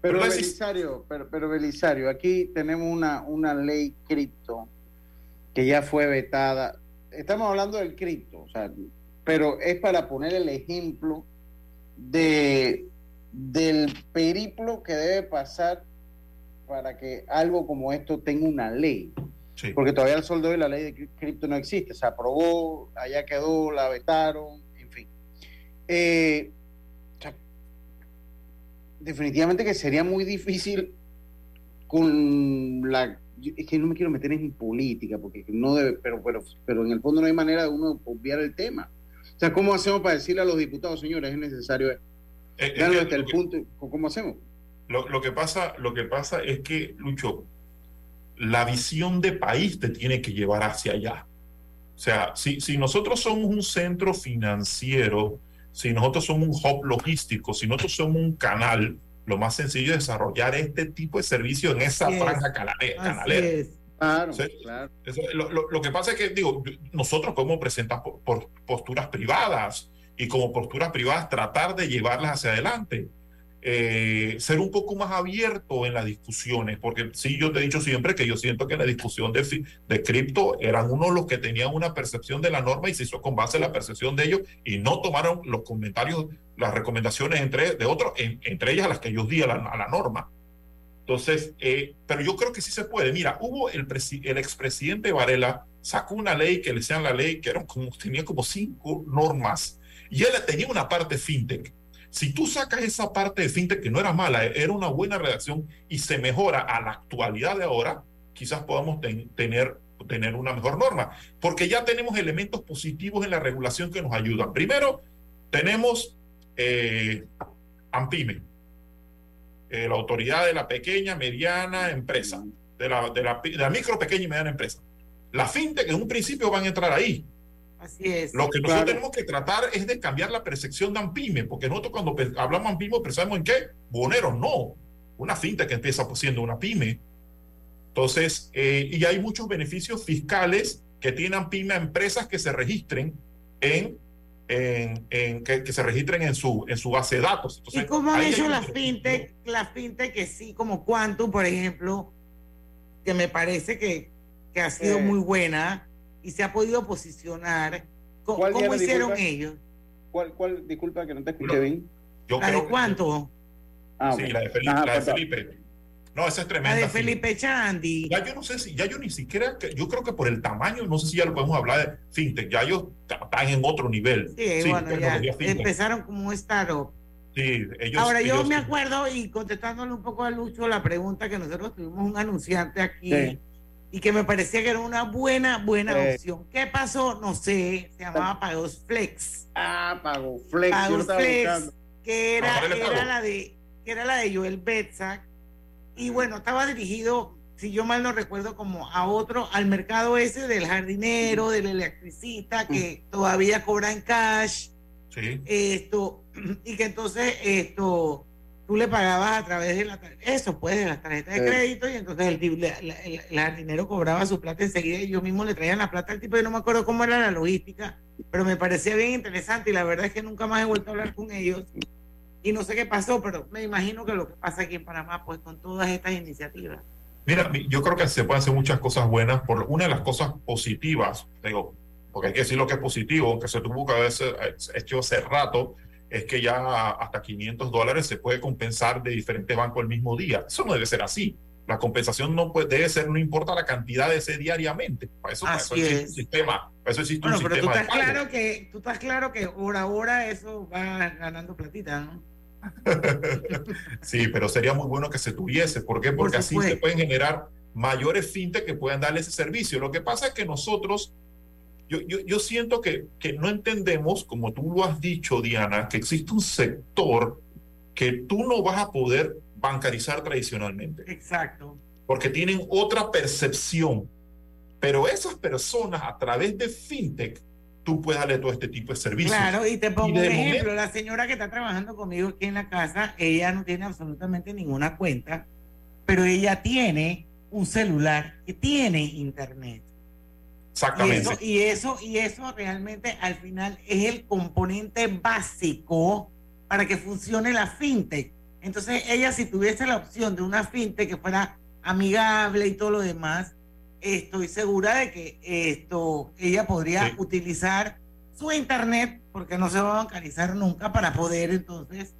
Pero, pero Belisario, pero, pero, Belisario, aquí tenemos una, una ley cripto que ya fue vetada. Estamos hablando del cripto, o sea, pero es para poner el ejemplo de, del periplo que debe pasar para que algo como esto tenga una ley. Sí. Porque todavía el sol de hoy la ley de cripto no existe. Se aprobó, allá quedó, la vetaron, en fin. Eh, o sea, definitivamente que sería muy difícil con la... Es que no me quiero meter en política, porque no debe, pero, pero, pero en el fondo no hay manera de uno obviar el tema. O sea, ¿cómo hacemos para decirle a los diputados, señores, es necesario? Eh, eh, hasta el punto, ¿cómo hacemos? Lo, lo, que pasa, lo que pasa es que, Lucho, la visión de país te tiene que llevar hacia allá. O sea, si, si nosotros somos un centro financiero, si nosotros somos un hub logístico, si nosotros somos un canal, lo más sencillo es desarrollar este tipo de servicio en esa Así franja canalera. canalera. Claro, claro. Eso, lo, lo, lo, que pasa es que, digo, nosotros podemos presentar por, por posturas privadas y como posturas privadas tratar de llevarlas hacia adelante eh, ser un poco más abierto en las discusiones, porque sí, yo te he dicho siempre que yo siento que la discusión de, de cripto eran unos los que tenían una percepción de la norma y se hizo con base en la percepción de ellos y no tomaron los comentarios, las recomendaciones entre, de otros, en, entre ellas las que ellos di a la, a la norma. Entonces, eh, pero yo creo que sí se puede. Mira, hubo el, el expresidente Varela sacó una ley que le decían la ley que eran como, tenía como cinco normas y él tenía una parte fintech si tú sacas esa parte de fintech que no era mala, era una buena redacción y se mejora a la actualidad de ahora, quizás podamos ten, tener, tener una mejor norma, porque ya tenemos elementos positivos en la regulación que nos ayudan. Primero, tenemos eh, AMPIME, eh, la autoridad de la pequeña, mediana empresa, de la, de la, de la micro, pequeña y mediana empresa. La fintech en un principio van a entrar ahí, Así es. Lo que nosotros claro. tenemos que tratar es de cambiar la percepción de AMPIME, porque nosotros cuando hablamos de AMPIME pensamos en qué? Boneros, no. Una finta que empieza siendo una pyme. Entonces, eh, y hay muchos beneficios fiscales que tienen AMPIME a empresas que se registren en, en, en que, que, se registren en su, en su base de datos. Entonces, ¿Y cómo han hecho las fintech, la fintech que sí, como Quantum, por ejemplo, que me parece que, que ha sido eh. muy buena? y se ha podido posicionar. ¿Cómo, ¿cómo hicieron disculpa? ellos? ¿Cuál, ¿Cuál, disculpa que no te escuché bien? Yo ¿La creo de cuánto? Ah, sí, okay. la de Felipe. Ajá, la de perdón. Felipe. No, esa es tremenda. La de sí. Felipe Chandi. Ya yo no sé si, ya yo ni siquiera, yo creo que por el tamaño, no sé si ya lo podemos hablar de fintech, ya ellos están en otro nivel. Sí, bueno, ya fintech. empezaron como un startup. Sí, ellos, Ahora, yo me acuerdo, y contestándole un poco a Lucho la pregunta que nosotros tuvimos un anunciante aquí Sí. y que me parecía que era una buena, buena Sí. opción. ¿Qué pasó? No sé, se llamaba Pagos Flex. Ah, Pago Flex. Pagos estaba Flex, buscando. que era, ¿cuál era la de que era la de Joel Betzac y bueno estaba dirigido si yo mal no recuerdo como a otro al mercado ese del jardinero del electricista que todavía cobra en cash. Sí. esto y que entonces esto tú le pagabas a través de la eso pues de las tarjetas de crédito y entonces el, tipo- la- la- el, el jardinero cobraba su plata enseguida y yo mismo le traía la plata al tipo yo no me acuerdo cómo era la logística pero me parecía bien interesante y la verdad es que nunca más he vuelto a hablar con ellos y no sé qué pasó, pero me imagino que lo que pasa aquí en Panamá, pues con todas estas iniciativas. Mira, yo creo que se pueden hacer muchas cosas buenas. Por una de las cosas positivas, digo, porque hay que decir lo que es positivo, aunque se tuvo que haber hecho hace rato, es que ya hasta 500 dólares se puede compensar de diferentes bancos el mismo día. Eso no debe ser así. La compensación no puede, debe ser, no importa la cantidad de ese diariamente. Para eso, para eso existe un sistema. Para eso existe bueno, un pero sistema tú estás, claro que, tú estás claro que hora a hora eso va ganando platita, ¿no? Sí, pero sería muy bueno que se tuviese. ¿Por qué? Porque así se pueden generar mayores fintech que puedan darle ese servicio. Lo que pasa es que nosotros, yo, yo, yo siento que, que no entendemos, como tú lo has dicho, Diana, que existe un sector que tú no vas a poder bancarizar tradicionalmente. Exacto. Porque tienen otra percepción. Pero esas personas a través de fintech tú puedes darle todo este tipo de servicios. Claro, y te pongo un ejemplo, la señora que está trabajando conmigo aquí en la casa, ella no tiene absolutamente ninguna cuenta, pero ella tiene un celular que tiene internet. Exactamente. Y eso, y eso, y eso realmente al final es el componente básico para que funcione la fintech. Entonces, ella si tuviese la opción de una fintech que fuera amigable y todo lo demás, estoy segura de que esto ella podría utilizar su internet porque no se va a bancarizar nunca para poder entonces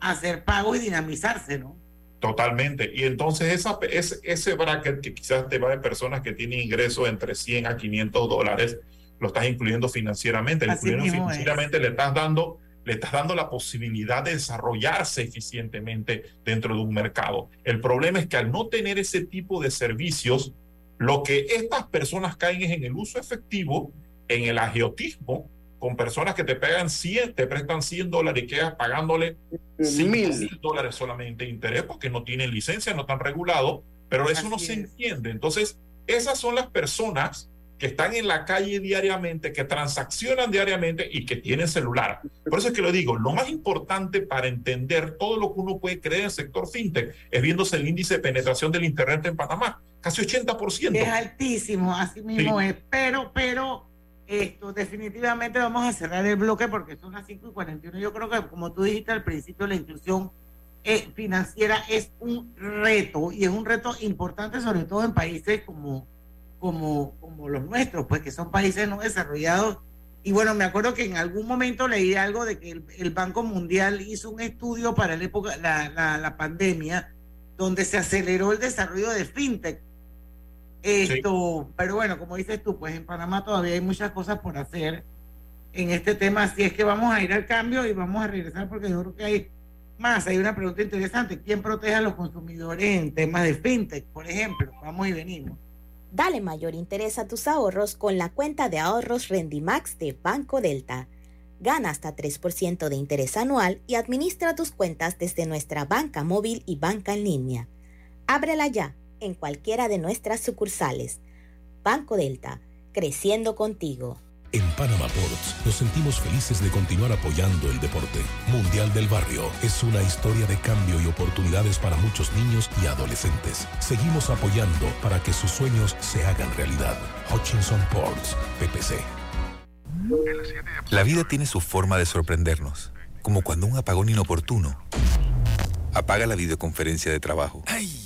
hacer pago y dinamizarse, ¿no? Totalmente. Y entonces esa, ese, ese bracket que quizás te va de personas que tienen ingresos entre 100 a 500 dólares, lo estás incluyendo financieramente. incluyendo financieramente le estás dando le estás dando la posibilidad de desarrollarse eficientemente dentro de un mercado. El problema es que al no tener ese tipo de servicios, lo que estas personas caen es en el uso efectivo, en el agiotismo, con personas que te pegan 100, te prestan 100 dólares y quedas pagándole mil dólares solamente de interés porque no tienen licencia, no están regulados, pero eso no se entiende. Entonces, esas son las personas que están en la calle diariamente, que transaccionan diariamente y que tienen celular. Por eso es que lo digo, lo más importante para entender todo lo que uno puede creer en el sector fintech es viéndose el índice de penetración del Internet en Panamá, casi 80%. Es altísimo, así mismo es, pero, pero esto definitivamente vamos a cerrar el bloque porque son las 5 y 41. Yo creo que como tú dijiste al principio, la inclusión eh, financiera es un reto y es un reto importante sobre todo en países como como, como los nuestros, pues que son países no desarrollados. Y bueno, me acuerdo que en algún momento leí algo de que el, Banco Mundial hizo un estudio para la época, la, la, pandemia, donde se aceleró el desarrollo de fintech. Esto, pero bueno, como dices tú, pues en Panamá todavía hay muchas cosas por hacer en este tema, así es que vamos a ir al cambio y vamos a regresar porque yo creo que hay más. Hay una pregunta interesante, ¿quién protege a los consumidores en temas de fintech, por ejemplo? Vamos y venimos. Dale mayor interés a tus ahorros con la cuenta de ahorros Rendimax de Banco Delta. Gana hasta 3% de interés anual y administra tus cuentas desde nuestra banca móvil y banca en línea. Ábrela ya en cualquiera de nuestras sucursales. Banco Delta, creciendo contigo. En Panama Ports nos sentimos felices de continuar apoyando el deporte. Mundial del Barrio es una historia de cambio y oportunidades para muchos niños y adolescentes. Seguimos apoyando para que sus sueños se hagan realidad. Hutchinson Ports, PPC. La vida tiene su forma de sorprendernos, como cuando un apagón inoportuno apaga la videoconferencia de trabajo. ¡Ay!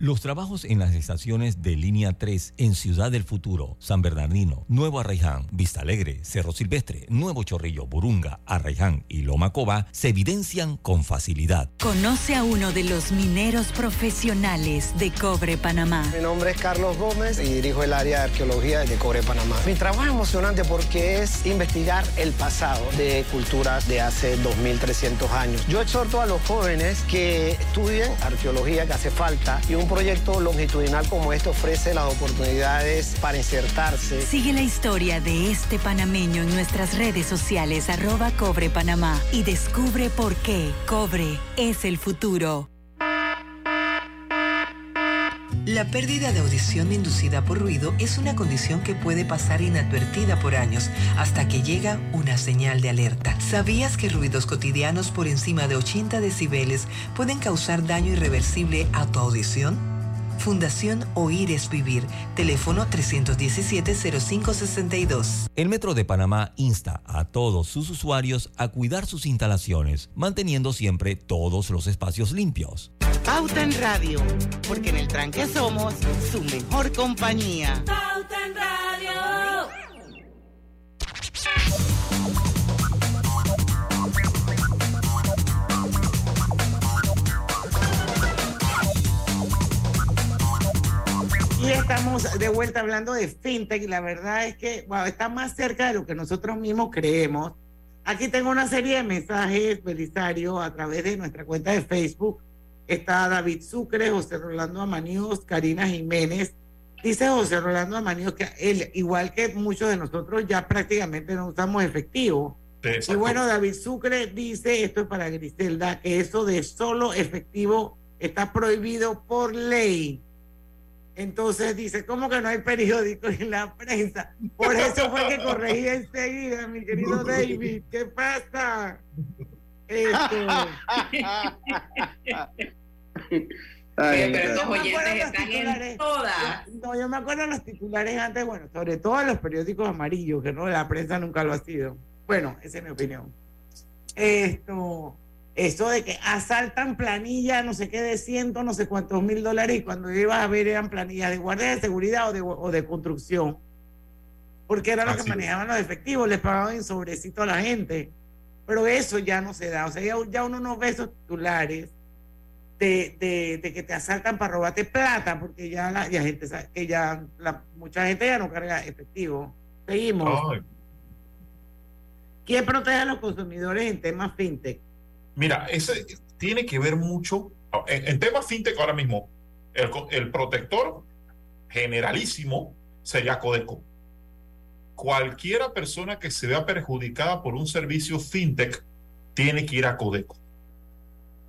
Los trabajos en las estaciones de línea 3 en Ciudad del Futuro, San Bernardino, Nuevo Arraiján, Vista Alegre, Cerro Silvestre, Nuevo Chorrillo, Burunga, Arraiján y Loma Coba se evidencian con facilidad. Conoce a uno de los mineros profesionales de Cobre Panamá. Mi nombre es Carlos Gómez y dirijo el área de arqueología de Cobre Panamá. Mi trabajo es emocionante porque es investigar el pasado de culturas de hace 2.300 años. Yo exhorto a los jóvenes que estudien arqueología que hace falta y un proyecto longitudinal como este ofrece las oportunidades para insertarse. Sigue la historia de este panameño en nuestras redes sociales arroba Cobre Panamá y descubre por qué Cobre es el futuro. La pérdida de audición inducida por ruido es una condición que puede pasar inadvertida por años hasta que llega una señal de alerta. ¿Sabías que ruidos cotidianos por encima de 80 decibeles pueden causar daño irreversible a tu audición? Fundación Oír es Vivir. Teléfono 317-0562. El Metro de Panamá insta a todos sus usuarios a cuidar sus instalaciones, manteniendo siempre todos los espacios limpios. Pauta en Radio, porque en el tranque somos su mejor compañía. Pauta en Radio. Y estamos de vuelta hablando de fintech. La verdad es que wow, está más cerca de lo que nosotros mismos creemos. Aquí tengo una serie de mensajes, Belisario, a través de nuestra cuenta de Facebook. Está David Sucre, José Rolando Amaníos, Karina Jiménez. Dice José Rolando Amaníos que él, igual que muchos de nosotros, ya prácticamente no usamos efectivo. y bueno, David Sucre dice, esto es para Griselda, que eso de solo efectivo está prohibido por ley. Entonces dice, ¿cómo que no hay periódicos en la prensa? Por eso fue que corregí enseguida, mi querido David. ¿Qué pasa? Este, Ay, pero acuerdo oyentes están en todas. No, yo me acuerdo de los titulares antes, bueno, sobre todo los periódicos amarillos, que no, la prensa nunca lo ha sido. Bueno, esa es mi opinión. Esto, eso de que asaltan planillas, no sé qué, de ciento, no sé cuántos mil dólares, y cuando ibas a ver eran planillas de guardia de seguridad o de, o de construcción. Porque era lo Así que es. manejaban los efectivos, les pagaban en sobrecito a la gente. Pero eso ya no se da. O sea, ya, ya uno no ve esos titulares de, de, de que te asaltan para robarte plata, porque ya la ya gente sabe que ya la, mucha gente ya no carga efectivo. Seguimos. ¿Quién protege a los consumidores en temas fintech? Mira, ese tiene que ver mucho. En, en temas fintech ahora mismo, el, el protector generalísimo sería Codeco. Cualquiera persona que se vea perjudicada por un servicio fintech tiene que ir a Codeco.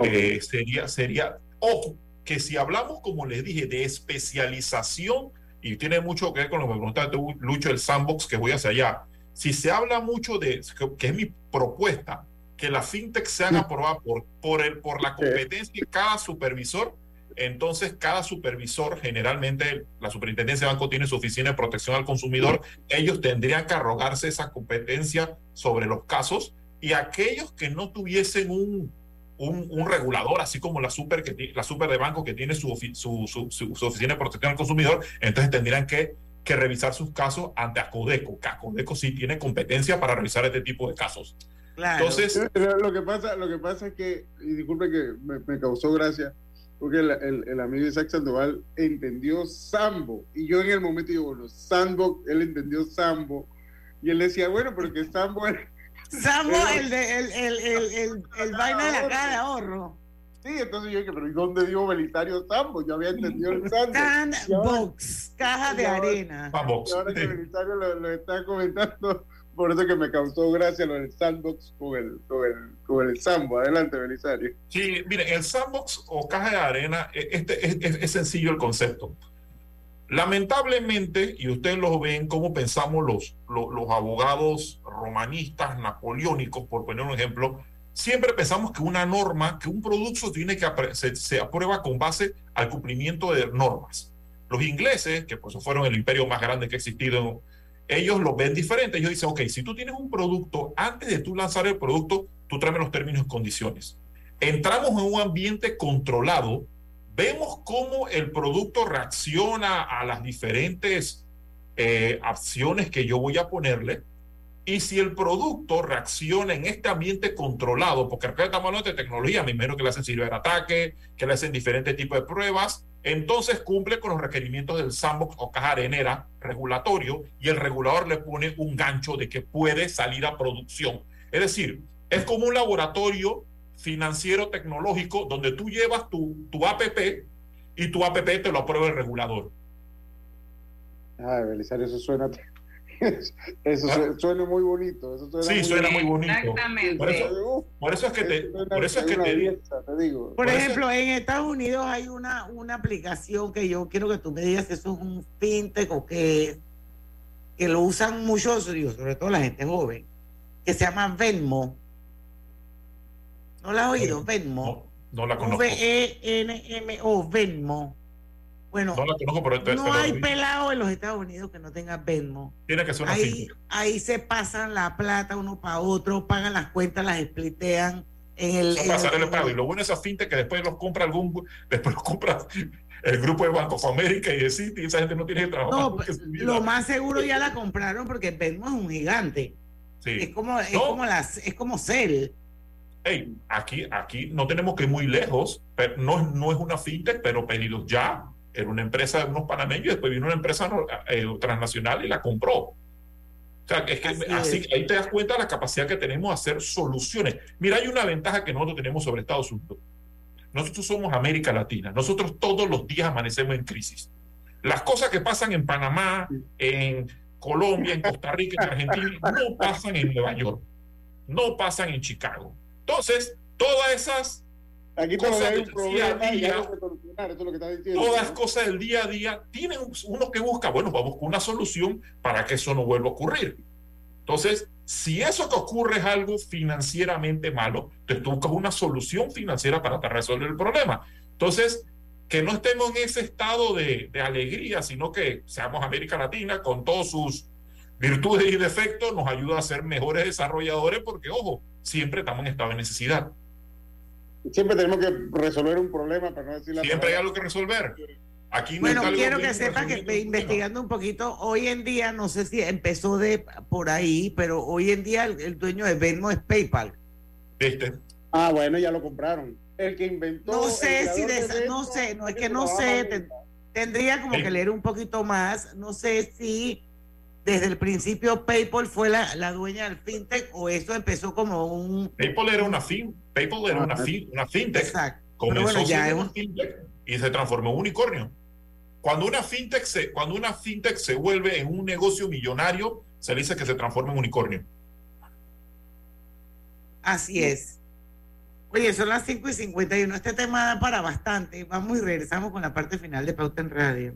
Eh, sería, sería, ojo, que si hablamos, como les dije, de especialización, y tiene mucho que ver con lo que me preguntaste Lucho, el sandbox, que voy hacia allá. Si se habla mucho de, que, que es mi propuesta, que la fintech sean aprobadas por, por, el, por la competencia de cada supervisor, entonces cada supervisor, generalmente la superintendencia de banco tiene su oficina de protección al consumidor, ellos tendrían que arrogarse esa competencia sobre los casos y aquellos que no tuviesen un, un, un regulador, así como la super, que, la super de banco que tiene su, ofi- su, su, su- su oficina de protección al consumidor, entonces tendrían que, que revisar sus casos ante Acodeco, que Acodeco sí tiene competencia para revisar este tipo de casos. Entonces, Pero lo que pasa, lo que pasa es que, y disculpe que me, me causó gracia, porque el, el- el amigo Isaac Sandoval entendió Sambo, y yo en el momento digo, bueno, Sambo, él entendió Sambo, y él decía, bueno, porque Sambo es... Sambo, Pero- el, de, el, el, el, el, el vaina de la caja de ahorro. Sí, entonces yo dije, pero ¿y dónde dio Belisario Sambo? Yo había entendido el Sambo. Sandbox, caja de arena. Y ahora que Belisario lo, lo está comentando, por eso que me causó gracia lo del sandbox con el, con el, con el Sambo. Adelante, Belisario. Sí, mire, el sandbox o caja de arena, e- este, es, es- es sencillo el concepto. Lamentablemente, y ustedes lo ven cómo pensamos los, los, abogados romanistas, napoleónicos, por poner un ejemplo, siempre pensamos que una norma, que un producto tiene que se aprueba con base al cumplimiento de normas. Los ingleses, que pues fueron el imperio más grande que ha existido, ellos lo ven diferente. Ellos dicen, ok, si tú tienes un producto, antes de tú lanzar el producto, tú tráeme los términos y condiciones. Entramos en un ambiente controlado, vemos cómo el producto reacciona a las diferentes eh, acciones que yo voy a ponerle. Y si el producto reacciona en este ambiente controlado, porque estamos hablando de tecnología, me imagino que le hacen ciberataque, que le hacen diferentes tipos de pruebas, entonces cumple con los requerimientos del sandbox o caja arenera regulatorio y el regulador le pone un gancho de que puede salir a producción. Es decir, es como un laboratorio financiero tecnológico donde tú llevas tu, tu APP y tu APP te lo aprueba el regulador. Ay, Belisario, eso suena, Eso Ah. suena muy bonito. Eso suena Sí, suena muy bonito. Exactamente. Por eso, por eso es que te, por eso es que te te digo. Por Por eso- ejemplo, en Estados Unidos hay una, una aplicación que yo quiero que tú me digas eso es un fintech o qué es, que lo usan muchos, sobre todo la gente joven, que se llama Venmo. ¿No la has oído? Venmo. No la conozco. V-E-N-M-O, Venmo. Bueno, No la conozco, pero, no pero hay pelado en los Estados Unidos que no tenga Venmo. tiene que ser una Ahí, ahí se pasan la plata uno para otro, pagan las cuentas, las splitean en el... En el- de pago. Y lo bueno de esa fintech que después los compra algún, después los compra el grupo de Banco of America y de Citi, y esa gente no tiene que trabajar. No, lo más seguro ya la compraron porque Venmo es un gigante. Sí. Es como, es No. como las, es como Cell. Hey, aquí, aquí no tenemos que ir muy lejos, pero no, es- no es una fintech, pero pedidos ya. Era una empresa de unos panameños y después vino una empresa eh, transnacional y la compró. O sea, es que Así así, es. ahí te das cuenta de la capacidad que tenemos de hacer soluciones. Mira, hay una ventaja que nosotros tenemos sobre Estados Unidos. Nosotros somos América Latina. Nosotros todos los días amanecemos en crisis. Las cosas que pasan en Panamá, en Colombia, en Costa Rica, en Argentina, no pasan en Nueva York. No pasan en Chicago. Entonces, todas esas Aquí cosas del día a ya día, todas cosas del día a día, tienen uno que busca, bueno, vamos con una solución para que eso no vuelva a ocurrir. Entonces, si eso que ocurre es algo financieramente malo, entonces tú buscas una solución financiera para resolver el problema. Entonces, que no estemos en ese estado de, de alegría, sino que seamos América Latina con todos sus virtudes y defectos, nos ayuda a ser mejores desarrolladores porque, ojo, siempre estamos en estado de necesidad. Siempre tenemos que resolver un problema para no decir la Siempre hay algo que resolver. Aquí no Bueno, algo quiero que sepa que investigando un poquito, hoy en día, no sé si empezó de por ahí, pero hoy en día el, el dueño de Venmo es PayPal. ¿Viste? Ah, bueno, ya lo compraron. El que inventó. No sé si de no sé, no es que no sé, en- ten- tendría como que leer un poquito más, no sé si desde el principio PayPal fue la, la dueña del fintech o eso empezó como un PayPal era una fin, PayPal era una, fin, una fintech. Exacto. Comenzó bueno, ya siendo es una un- fintech y se transformó en un unicornio. Cuando una fintech se, cuando una fintech se vuelve en un negocio millonario, se dice que se transforma en unicornio. Así es. Oye, son las 5 y 51. Este tema da para bastante. Vamos y regresamos con la parte final de Pauta en Radio.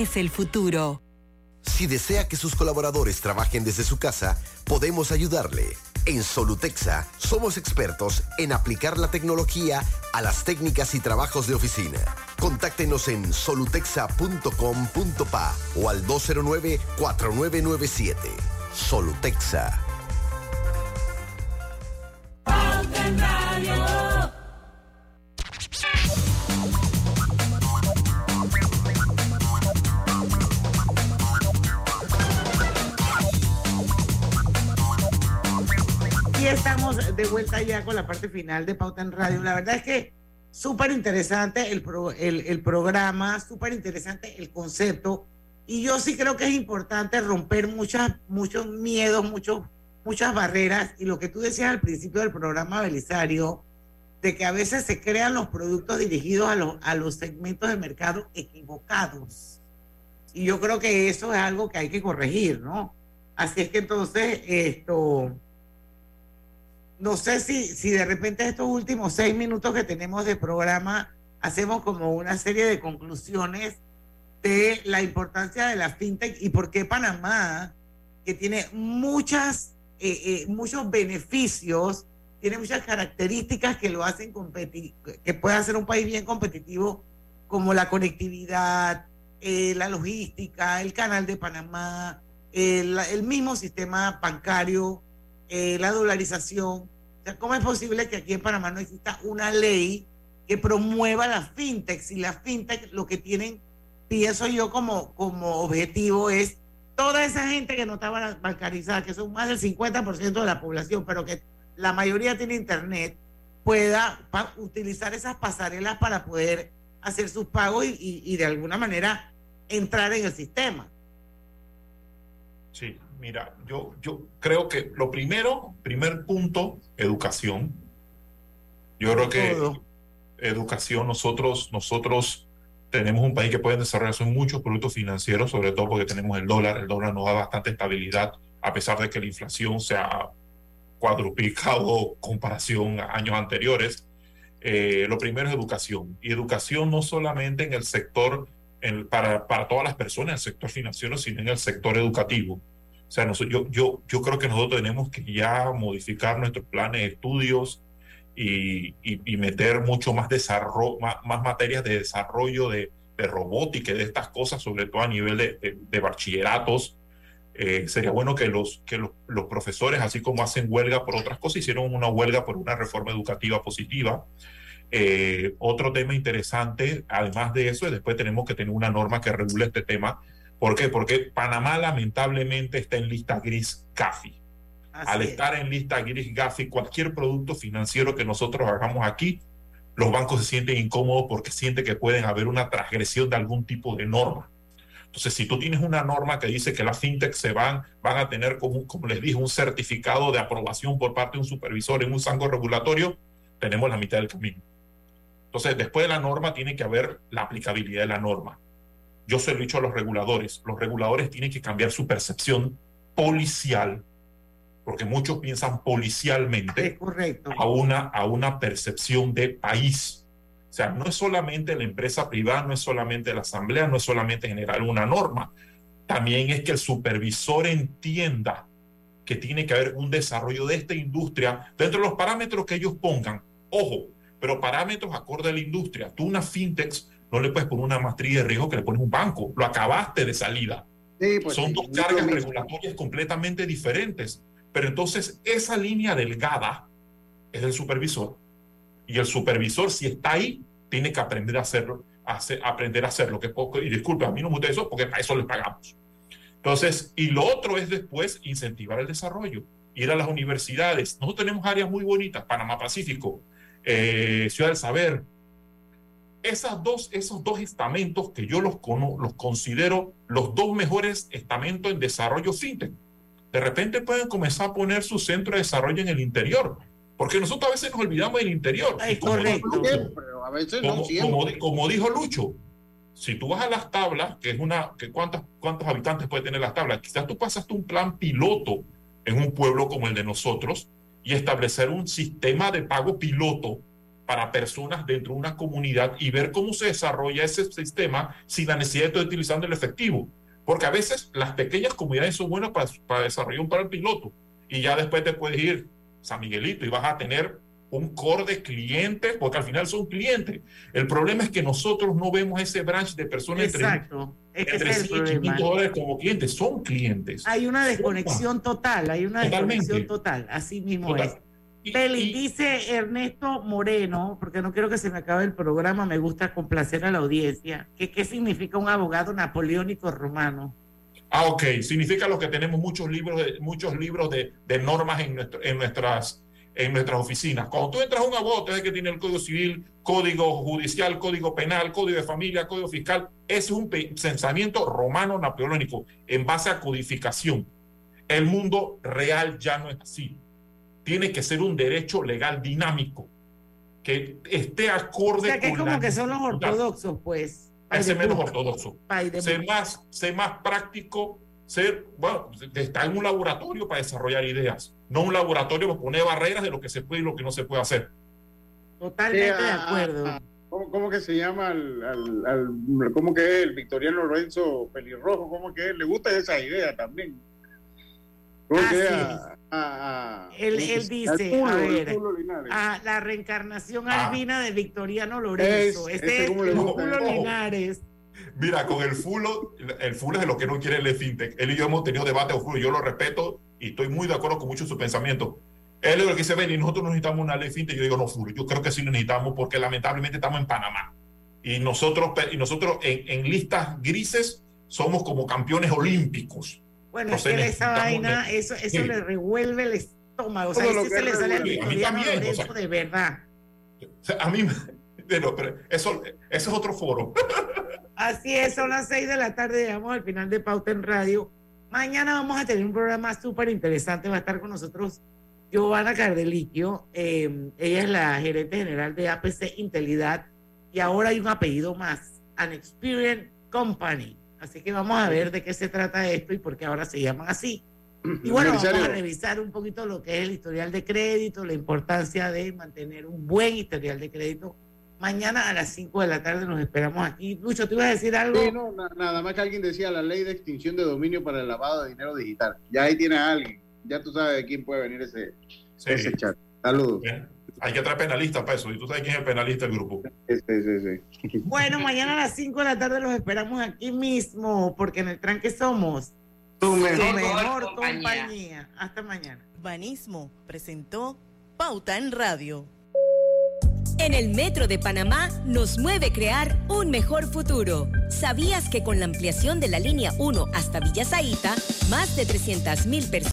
el futuro. Si desea que sus colaboradores trabajen desde su casa, podemos ayudarle. En Solutexa somos expertos en aplicar la tecnología a las técnicas y trabajos de oficina. Contáctenos en solutexa.com.pa o al 209-4997. Solutexa. Estamos de vuelta ya con la parte final de Pauta en Radio. La verdad es que súper interesante el, el, el programa, súper interesante el concepto. Y yo sí creo que es importante romper muchas, muchos miedos, muchos, muchas barreras. Y lo que tú decías al principio del programa, Belisario, de que a veces se crean los productos dirigidos a los, a los segmentos de mercado equivocados. Y yo creo que eso es algo que hay que corregir, ¿no? Así es que entonces, esto, no sé si, si de repente estos últimos seis minutos que tenemos de programa hacemos como una serie de conclusiones de la importancia de la fintech y por qué Panamá, que tiene muchas, eh, eh, muchos beneficios, tiene muchas características que lo hacen que puede hacer un país bien competitivo, como la conectividad, eh, la logística, el canal de Panamá, el, mismo sistema bancario, la dolarización. O sea, ¿cómo es posible que aquí en Panamá no exista una ley que promueva las fintechs? Y las fintechs lo que tienen, pienso yo como, como objetivo es toda esa gente que no está bancarizada, que son más del 50% de la población, pero que la mayoría tiene internet, pueda utilizar esas pasarelas para poder hacer sus pagos y, de alguna manera entrar en el sistema. Sí, mira, yo, yo creo que lo primero, primer punto, educación. Yo creo que educación, nosotros, nosotros tenemos un país que puede desarrollarse muchos productos financieros, sobre todo porque tenemos el dólar, el dólar nos da bastante estabilidad, a pesar de que la inflación se ha cuadruplicado comparación a años anteriores. Eh, lo primero es educación. Y educación no solamente en el sector, para, para todas las personas, en el sector financiero, sino en el sector educativo. O sea, yo, yo, yo creo que nosotros tenemos que ya modificar nuestros planes de estudios y, y, meter mucho más, desarrollo, más, materias de desarrollo de, de, robótica y de estas cosas, sobre todo a nivel de, de bachilleratos, eh, sería bueno que, los, que los, los, profesores, así como hacen huelga por otras cosas, hicieron una huelga por una reforma educativa positiva. Eh, otro tema interesante, además de eso, después tenemos que tener una norma que regule este tema. ¿Por qué? Porque Panamá lamentablemente está en lista gris GAFI. Al estar en lista gris GAFI, cualquier producto financiero que nosotros hagamos aquí, los bancos se sienten incómodos porque sienten que pueden haber una transgresión de algún tipo de norma. Entonces, si tú tienes una norma que dice que las fintech se van, van a tener, como, como les dije, un certificado de aprobación por parte de un supervisor en un sango regulatorio, tenemos la mitad del camino. Entonces, después de la norma, tiene que haber la aplicabilidad de la norma. Yo se lo he dicho a los reguladores, los reguladores tienen que cambiar su percepción policial, porque muchos piensan policialmente A, una, a una percepción de país o sea, no es solamente la empresa privada, no es solamente la asamblea, no es solamente generar una norma. También es que el supervisor entienda que tiene que haber un desarrollo de esta industria dentro de los parámetros que ellos pongan. Ojo, pero parámetros acorde a la industria. Tú una fintech no le puedes poner una maestría de riesgo que le pones un banco. Lo acabaste de salida. Pues Son dos cargas regulatorias completamente diferentes. Pero entonces esa línea delgada es del supervisor y el supervisor, si está ahí, tiene que aprender a hacerlo, aprender a hacerlo. Que poco, y disculpe, a mí no me gusta eso porque para eso le pagamos. Entonces, y lo otro es después incentivar el desarrollo, ir a las universidades. Nosotros tenemos áreas muy bonitas, Panamá Pacífico, eh, Ciudad del Saber. Esas dos, esos dos estamentos que yo los, los considero los dos mejores estamentos en desarrollo fintech. De repente pueden comenzar a poner su centro de desarrollo en el interior porque nosotros a veces nos olvidamos del interior. como, como, dijo Lucho, si tú vas a las tablas, que es una, que cuántas, cuántos habitantes puede tener las tablas, quizás tú pasaste un plan piloto en un pueblo como el de nosotros y establecer un sistema de pago piloto para personas dentro de una comunidad y ver cómo se desarrolla ese sistema sin la necesidad de estar utilizando el efectivo. Porque a veces las pequeñas comunidades son buenas para, para desarrollar un plan piloto y ya después te puedes ir San Miguelito y vas a tener un core de clientes, porque al final son clientes. El problema es que nosotros no vemos ese branch de personas Exacto. entre, es y dólares como clientes, son clientes. Hay una desconexión total, hay una desconexión total, así mismo es. Beli, dice Ernesto Moreno, porque no quiero que se me acabe el programa, me gusta complacer a la audiencia, que qué significa un abogado napoleónico romano. Ah, ok. Significa lo que tenemos muchos libros de, muchos libros de, de normas en, nuestro, en, nuestras, en nuestras oficinas. Cuando tú entras a un abogado, te que tiene el Código Civil, Código Judicial, Código Penal, Código de Familia, Código Fiscal. Es un pensamiento romano napoleónico en base a codificación. El mundo real ya no es así. Tiene que ser un derecho legal dinámico que esté acorde o sea, que es como que son los ortodoxos, pues ser menos ortodoxo, ser más, ser más práctico, ser, bueno, estar en un laboratorio para desarrollar ideas, no un laboratorio para poner barreras de lo que se puede y lo que no se puede hacer. Totalmente de ah, acuerdo. Ah, ¿Cómo, ¿Cómo, que se llama al, al, cómo que es el victoriano Lorenzo Pelirrojo? ¿Cómo que le gusta esa idea también? Ah, él, dice, a ver, a la reencarnación ah. albina de Victoriano Lorenzo. este es el Fulo Linares. Mira, con el Fulo, el Fulo es de lo que no quiere el fintech. Él y yo hemos tenido debate Fulo, yo lo respeto y estoy muy de acuerdo con mucho de su pensamiento. Él es lo que dice, ven, y nosotros necesitamos una ley fintech. Yo digo, no, Fulo, yo creo que sí lo necesitamos porque lamentablemente estamos en Panamá. Y nosotros, y nosotros en, en listas grises somos como campeones olímpicos bueno, es que esa vaina, eso, eso le revuelve el estómago. O sea, ese se le sale al victoriano Lorenzo de verdad. a mí, pero, eso, eso es otro foro. Así es, son las seis de la tarde, llegamos al final de Pauta en Radio. Mañana vamos a tener un programa súper interesante, va a estar con nosotros Giovanna Cardeliquio, eh, ella es la gerente general de APC Intelidad y ahora hay un apellido más, An Experience Company. Así que vamos a ver de qué se trata esto y por qué ahora se llaman así. Y bueno, vamos a revisar un poquito lo que es el historial de crédito, la importancia de mantener un buen historial de crédito. Mañana a las 5 de la tarde nos esperamos aquí. Lucho, ¿te ibas a decir algo? Sí, no, nada más que alguien decía la ley de extinción de dominio para el lavado de dinero digital. Ya ahí tiene a alguien. Ya tú sabes de quién puede venir ese, ese chat. Saludos. Hay que traer penalistas para eso. Y tú sabes quién es el penalista del grupo. Sí, sí, sí. Bueno, mañana a las 5 de la tarde los esperamos aquí mismo, porque en el tranque somos tu mejor, compañía. Hasta mañana. Banismo presentó Pauta en Radio. En el Metro de Panamá nos mueve crear un mejor futuro. ¿Sabías que con la ampliación de la línea 1 hasta Villa más de 300.000 personas